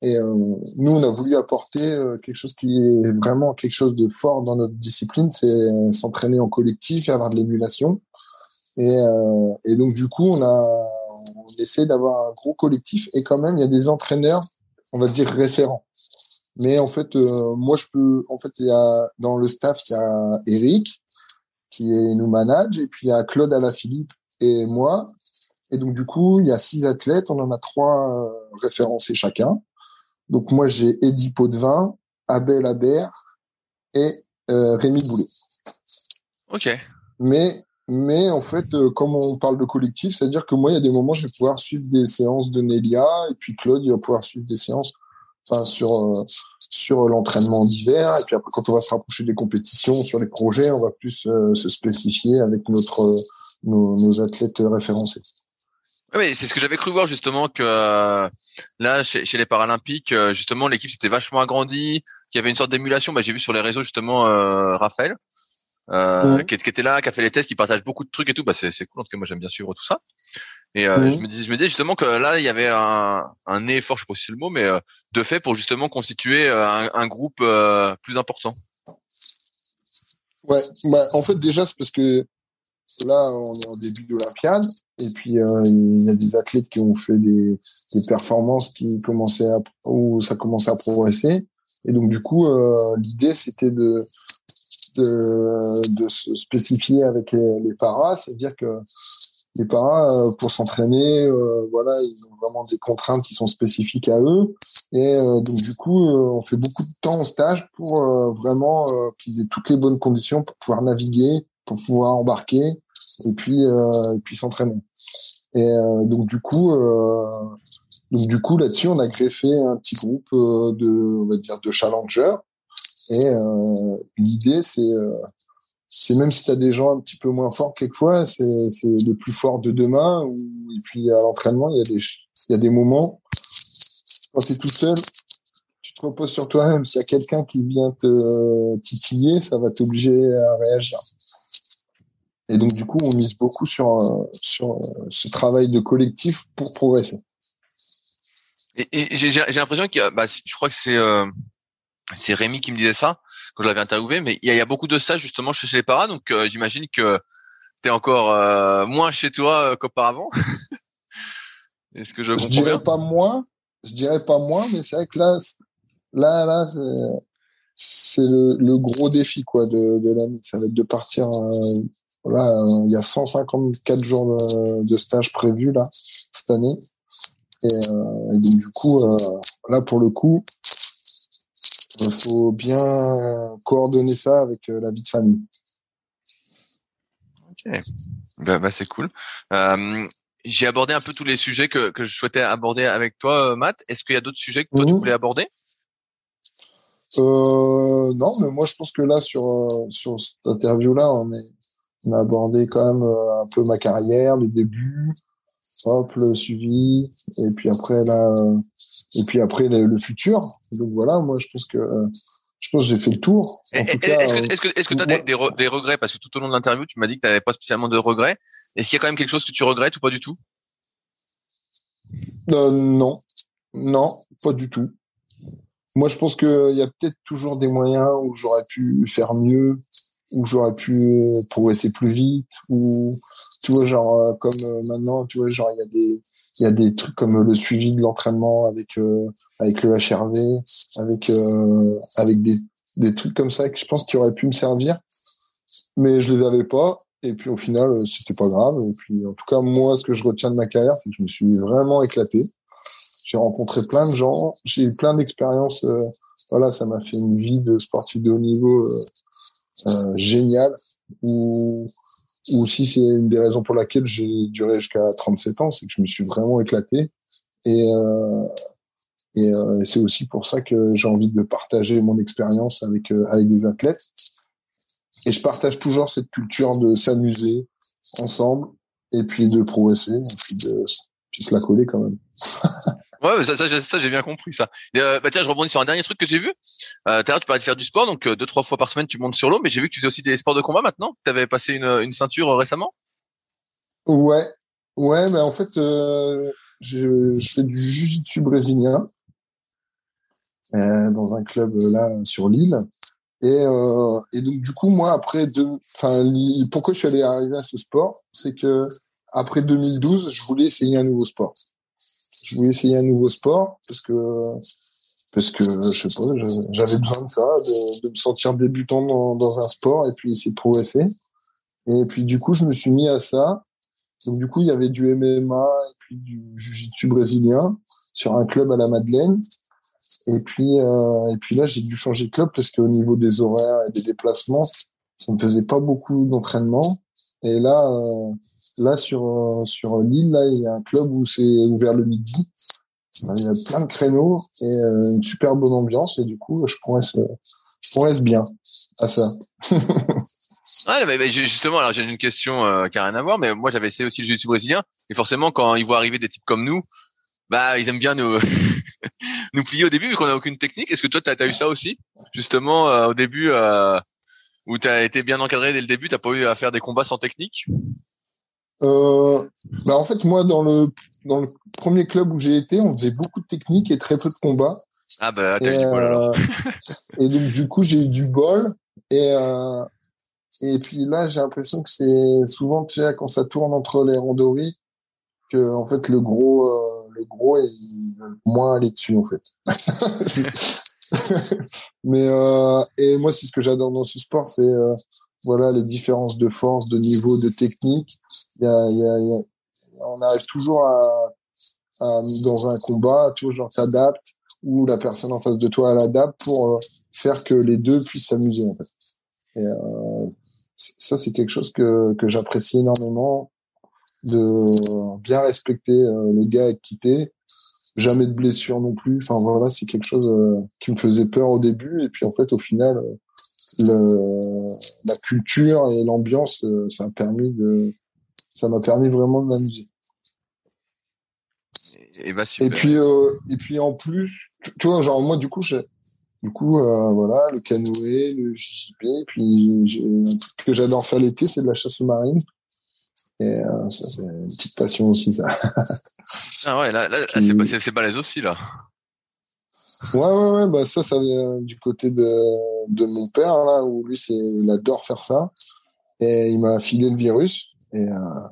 et euh, nous, on a voulu apporter euh, quelque chose qui est vraiment quelque chose de fort dans notre discipline, c'est s'entraîner en collectif et avoir de l'émulation. Et, euh, et, donc, du coup, on a on essaie d'avoir un gros collectif et quand même, il y a des entraîneurs, on va dire référents. Mais en fait, euh, moi, je peux. En fait, il y a dans le staff, il y a Eric qui est, nous manage, et puis il y a Claude Alaphilippe et moi. Et donc, du coup, il y a six athlètes, on en a trois euh, référencés chacun. Donc, moi, j'ai Eddie Potvin, Abel Aber et euh, Rémi Boulet. OK. Mais, mais en fait, euh, comme on parle de collectif, c'est-à-dire que moi, il y a des moments, je vais pouvoir suivre des séances de Nelia, et puis Claude, il va pouvoir suivre des séances enfin, sur, euh, sur l'entraînement d'hiver. Et puis après, quand on va se rapprocher des compétitions, sur les projets, on va plus se spécifier avec notre, nos, nos athlètes référencés. Oui, c'est ce que j'avais cru voir justement que euh, là chez, les Paralympiques, euh, justement l'équipe s'était vachement agrandie, qu'il y avait une sorte d'émulation. Bah, j'ai vu sur les réseaux justement euh, Raphaël qui, était là, qui a fait les tests, qui partage beaucoup de trucs et tout. Bah c'est cool en tout cas moi j'aime bien suivre tout ça. Et je me dis je me disais justement que là il y avait un, un effort, je sais pas si c'est le mot, mais de fait pour justement constituer un, un groupe plus important. Ouais, bah, en fait déjà c'est parce que là on est en début d'Olympiade et puis, euh, il y a des athlètes qui ont fait des, performances qui commençaient où ça commençait à progresser. Et donc, du coup, euh, l'idée, c'était de, de, se spécifier avec les, paras, c'est-à-dire que les paras, euh, pour s'entraîner, voilà, ils ont vraiment des contraintes qui sont spécifiques à eux. Et donc, du coup, on fait beaucoup de temps en stage pour vraiment qu'ils aient toutes les bonnes conditions pour pouvoir naviguer, pour pouvoir embarquer et puis et puis s'entraîner. Et euh, donc du coup, euh, du coup là-dessus, on a greffé un petit groupe de, on va dire, de challengers. Et l'idée, c'est même si tu as des gens un petit peu moins forts quelquefois, c'est le plus fort de demain. et puis à l'entraînement, il y a des il y a des moments quand tu es tout seul, tu te reposes sur toi-même. S'il y a quelqu'un qui vient te titiller, ça va t'obliger à réagir. Et donc, du coup, on mise beaucoup sur, euh, sur euh, ce travail de collectif pour progresser. Et, j'ai l'impression qu'il y a, bah, je crois que c'est euh, c'est Rémi qui me disait ça quand je l'avais interviewé, mais il y, a, beaucoup de ça justement chez les paras, donc j'imagine que tu es encore moins chez toi qu'auparavant. [laughs] Est-ce que je Je dirais pas moins, je dirais pas moins, mais c'est vrai que là, là, là, c'est le, le, gros défi quoi de, de l'année. Ça va être de partir Là, euh, il y a 154 jours de, stage prévus là cette année. Et, euh, donc du coup, euh, là pour le coup, il faut bien coordonner ça avec la vie de famille. Ok, bah, bah c'est cool. J'ai abordé un peu tous les sujets que, que je souhaitais aborder avec toi, Matt. Est-ce qu'il y a d'autres sujets que toi tu mhm. voulais aborder? Non, mais moi je pense que là sur sur cette interview là, on est on a abordé quand même euh, un peu ma carrière, le début, hop, le suivi, et puis après là, et puis après le, futur. Donc voilà, moi je pense que je pense que j'ai fait le tour. Est-ce que est-ce que est-ce que tu as des, des, regrets? Parce que tout au long de l'interview tu m'as dit que tu n'avais pas spécialement de regrets. Est-ce qu'il y a quand même quelque chose que tu regrettes ou pas du tout? Euh, Non, non, pas du tout. Moi, je pense qu'il y a peut-être toujours des moyens où j'aurais pu faire mieux, où j'aurais pu progresser plus vite ou tu vois genre euh, comme euh, maintenant tu vois genre il y a des il y a des trucs comme le suivi de l'entraînement avec euh, avec le HRV avec avec des des trucs comme ça que je pense qui auraient pu me servir mais je les avais pas et puis au final c'était pas grave et puis en tout cas moi ce que je retiens de ma carrière c'est que je me suis vraiment éclaté. J'ai rencontré plein de gens j'ai eu plein d'expériences voilà ça m'a fait une vie de sportif de haut niveau euh, génial ou ou si c'est une des raisons pour laquelle j'ai duré jusqu'à 37 ans, c'est que je me suis vraiment éclaté. Et, euh, Et c'est aussi pour ça que j'ai envie de partager mon expérience avec avec des athlètes. Et je partage toujours cette culture de s'amuser ensemble et puis de progresser et puis de puis se la coller quand même. [laughs] Ouais, ça, ça, ça j'ai bien compris ça. Euh, bah tiens, je rebondis sur un dernier truc que j'ai vu. Euh, tu parlais de faire du sport, donc euh, deux trois fois par semaine tu montes sur l'eau, mais j'ai vu que tu fais aussi des sports de combat maintenant. Tu avais passé une, une ceinture euh, récemment? Ouais, ouais, mais en fait, euh, je, je, fais du jiu-jitsu brésilien dans un club là sur l'île. Et, et donc du coup, moi après deux, enfin, pourquoi je suis allé arriver à ce sport, c'est que après 2012, je voulais essayer un nouveau sport je voulais essayer un nouveau sport parce que parce que je sais pas, j'avais besoin de ça, de, me sentir débutant dans, un sport et puis essayer de progresser. Et puis du coup, je me suis mis à ça. Donc du coup, il y avait du MMA et puis du jiu-jitsu brésilien sur un club à la Madeleine. Et puis euh, et puis là, j'ai dû changer de club parce qu'au niveau des horaires et des déplacements, ça me faisait pas beaucoup d'entraînement. Et là, euh, Là, sur, euh, sur l'île, là, il y a un club où c'est ouvert le midi. Il y a plein de créneaux et euh, une super bonne ambiance. Et du coup, je progresse, je bien à ça. [laughs] Ah, mais, justement, alors j'ai une question euh, qui a rien à voir, mais moi j'avais essayé aussi le jiu brésilien, et forcément quand ils voient arriver des types comme nous, bah ils aiment bien nous [laughs] nous plier au début vu qu'on a aucune technique. Est-ce que toi t'as as eu ça aussi, justement au début où t'as été bien encadré dès le début, t'as pas eu à faire des combats sans technique? euh, bah en fait, moi, dans le, dans le premier club où j'ai été, on faisait beaucoup de techniques et très peu de combats. Ah bah, t'as eu du bol alors. Euh, [laughs] et donc, du coup, j'ai eu du bol. Et, euh, et puis là, j'ai l'impression que c'est souvent, tu sais, quand ça tourne entre les randonnées, que en fait, le gros, euh, le gros, il veut moins aller dessus, en fait. [laughs] [laughs] Mais euh, et moi, c'est ce que j'adore dans ce sport, c'est euh, voilà les différences de force, de niveau, de technique. Y a, on arrive toujours à, dans un combat, genre t'adaptes ou la personne en face de toi elle adapte pour euh, faire que les deux puissent s'amuser en fait. Euh, ça c'est quelque chose que que j'apprécie énormément de bien respecter euh, le gars avec qui t'es jamais de blessure non plus enfin voilà c'est quelque chose qui me faisait peur au début et puis en fait au final le, la culture et l'ambiance, euh, ça a permis de, ça m'a permis vraiment de m'amuser. Et, bah, et, puis euh, et puis en plus, tu vois, genre moi du coup, j'ai, du coup, euh, voilà, le canoë, le JJB, puis un truc que j'adore faire l'été, c'est de la chasse sous-marine. Et euh, ça, c'est une petite passion aussi, ça. ah ouais, là, là, c'est, pas, c'est, balèze aussi, là. Ouais, ouais, bah ça, ça vient du côté de, de mon père, là, où lui, il adore faire ça. Et il m'a filé le virus. Et, euh,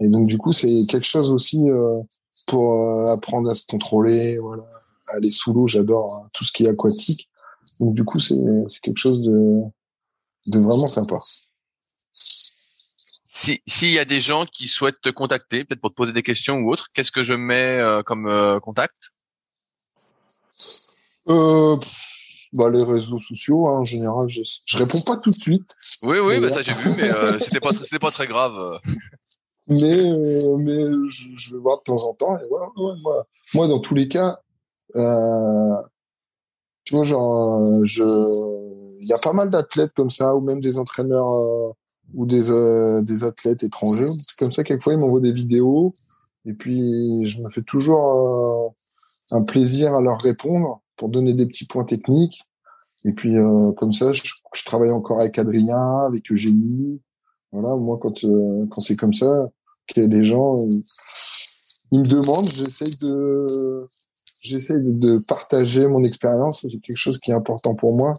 et donc, du coup, c'est quelque chose aussi euh, pour euh, apprendre à se contrôler, voilà, aller sous l'eau. J'adore hein, tout ce qui est aquatique. Donc, du coup, c'est, quelque chose de, de vraiment sympa. Si, s'il y a des gens qui souhaitent te contacter, peut-être pour te poser des questions ou autre, qu'est-ce que je mets comme contact? Euh, bah, les réseaux sociaux, hein, en général, je, je réponds pas tout de suite. Oui, oui, bah, ça j'ai vu, mais euh, c'était pas, [laughs] c'était pas très grave. mais, euh, mais je, je, vais voir de temps en temps. Et voilà, ouais, moi, moi, dans tous les cas, euh, tu vois, genre, je, il y a pas mal d'athlètes comme ça, ou même des entraîneurs euh, ou des, euh, des athlètes étrangers, comme ça. Quelquefois, ils m'envoient des vidéos, et puis je me fais toujours un plaisir à leur répondre pour donner des petits points techniques. Et puis euh, comme ça, je, travaille encore avec Adrien, avec Eugénie. Voilà, moi quand euh, quand c'est comme ça, que les gens ils, ils me demandent, j'essaye de j'essaye de, partager mon expérience. C'est quelque chose qui est important pour moi.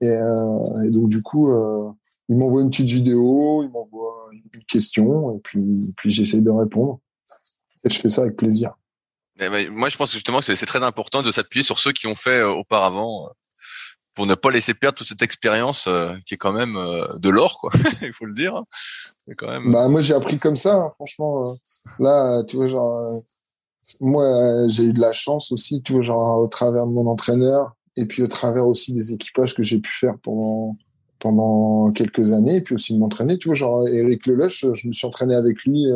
Et, euh, et donc du coup, euh, ils m'envoient une petite vidéo, ils m'envoient une question, et puis puis j'essaye de répondre. Et je fais ça avec plaisir. Ben, moi, je pense justement que c'est très important de s'appuyer sur ceux qui ont fait euh, auparavant euh, pour ne pas laisser perdre toute cette expérience euh, qui est quand même de l'or, quoi. [laughs] Il faut le dire. Hein. Quand même... Bah moi, j'ai appris comme ça, hein, franchement. Là, tu vois, genre, moi, j'ai eu de la chance aussi, tu vois, genre au travers de mon entraîneur et puis au travers aussi des équipages que j'ai pu faire pendant pendant quelques années et puis aussi de m'entraîner. Tu vois, genre Eric Lelouch, je me suis entraîné avec lui.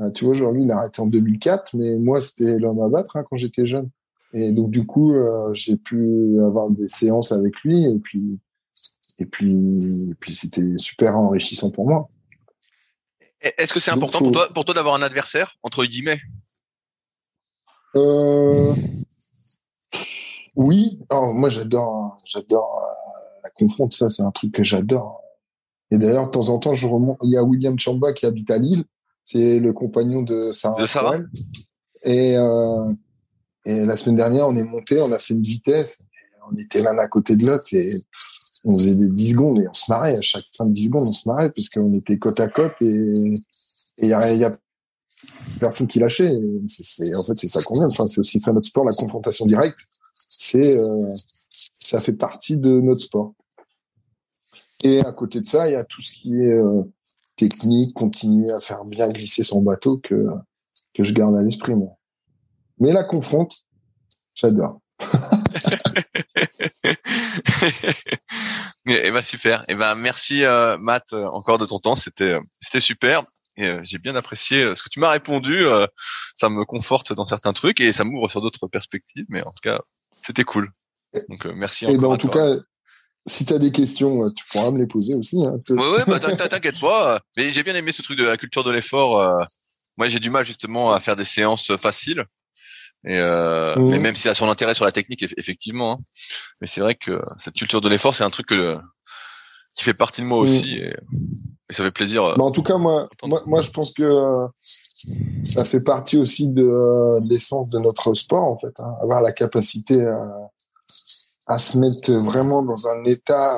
Euh, tu vois, genre lui, il a arrêté en 2004, mais moi, c'était l'homme à battre hein, quand j'étais jeune. Et donc du coup, euh, j'ai pu avoir des séances avec lui et puis et puis et puis c'était super enrichissant pour moi. Est-ce que c'est important pour toi pour toi d'avoir un adversaire entre guillemets? Euh... Oui, oh, moi j'adore j'adore euh, la confronte, ça c'est un truc que j'adore. Et d'ailleurs de temps en temps je remonte, il y a William Chamba qui habite à Lille, c'est le compagnon de Sarah. De Sarah. Et euh, et la semaine dernière, on est monté, on a fait une vitesse, on était l'un à côté de l'autre et on faisait des 10 secondes et on se marrait. À chaque fin de 10 secondes, on se marrait parce qu'on était côte à côte et il y a, y a, personne qui lâchait. c'est en fait, c'est ça qu'on aime. Enfin, c'est aussi ça notre sport, la confrontation directe. C'est, euh, ça fait partie de notre sport. Et à côté de ça, il y a tout ce qui est euh, technique, continuer à faire bien glisser son bateau que, que je garde à l'esprit, moi. Mais la confronte, j'adore. et [laughs] eh ben super. Et eh ben merci euh, Matt euh, encore de ton temps. C'était euh, c'était super. Et j'ai bien apprécié ce que tu m'as répondu. ça me conforte dans certains trucs et ça m'ouvre sur d'autres perspectives. Mais en tout cas, c'était cool. Donc merci. Et eh ben en tout cas, si tu as des questions, tu pourras me les poser aussi. Hein. Ouais, bah, t'inquiète pas. Mais j'ai bien aimé ce truc de la culture de l'effort. Moi, j'ai du mal justement à faire des séances faciles. Et euh, mmh. même s'il a son intérêt sur la technique, effectivement. Hein. Mais c'est vrai que cette culture de l'effort, c'est un truc que, qui fait partie de moi mmh. aussi. Et, ça fait plaisir. Euh, en tout cas, moi, moi, moi, je pense que euh, ça fait partie aussi de, euh, l'essence de notre sport, en fait. Hein. Avoir la capacité à, à, se mettre vraiment dans un état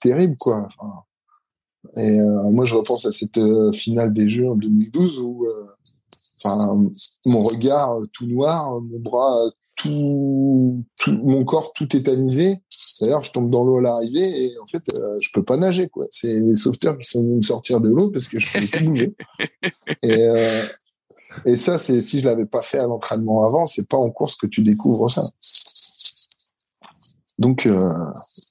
terrible, quoi. Enfin, et moi, je repense à cette finale des Jeux en 2012 où enfin, mon regard euh, tout noir, mon bras euh, tout, mon corps tout tétanisé. D'ailleurs, je tombe dans l'eau à l'arrivée et en fait, euh, je peux pas nager quoi. C'est les sauveteurs qui sont venus me sortir de l'eau parce que je pouvais plus bouger. [laughs] Et, et ça, c'est si je l'avais pas fait à l'entraînement avant, c'est pas en course que tu découvres ça. Donc,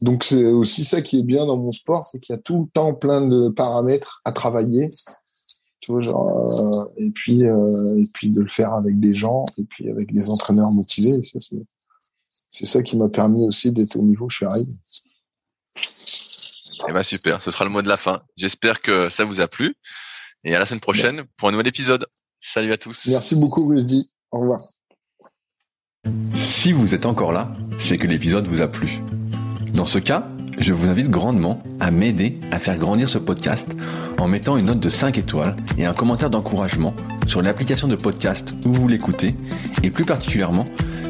donc c'est aussi ça qui est bien dans mon sport, c'est qu'il y a tout le temps plein de paramètres à travailler genre, euh, et puis euh, et puis de le faire avec des gens et puis avec des entraîneurs motivés. C'est ça qui m'a permis aussi d'être au niveau où je suis arrivé. Eh ben super, ce sera le mot de la fin. J'espère que ça vous a plu et à la semaine prochaine pour un nouvel épisode. Salut à tous. Merci beaucoup Rudy. Au revoir. Si vous êtes encore là, c'est que l'épisode vous a plu. Dans ce cas, je vous invite grandement à m'aider à faire grandir ce podcast en mettant une note de 5 étoiles et un commentaire d'encouragement sur l'application de podcast où vous l'écoutez et plus particulièrement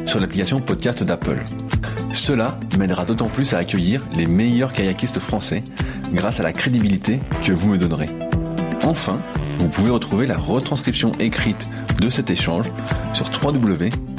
sur l'application podcast d'Apple. Cela m'aidera d'autant plus à accueillir les meilleurs kayakistes français grâce à la crédibilité que vous me donnerez. Enfin, vous pouvez retrouver la retranscription écrite de cet échange sur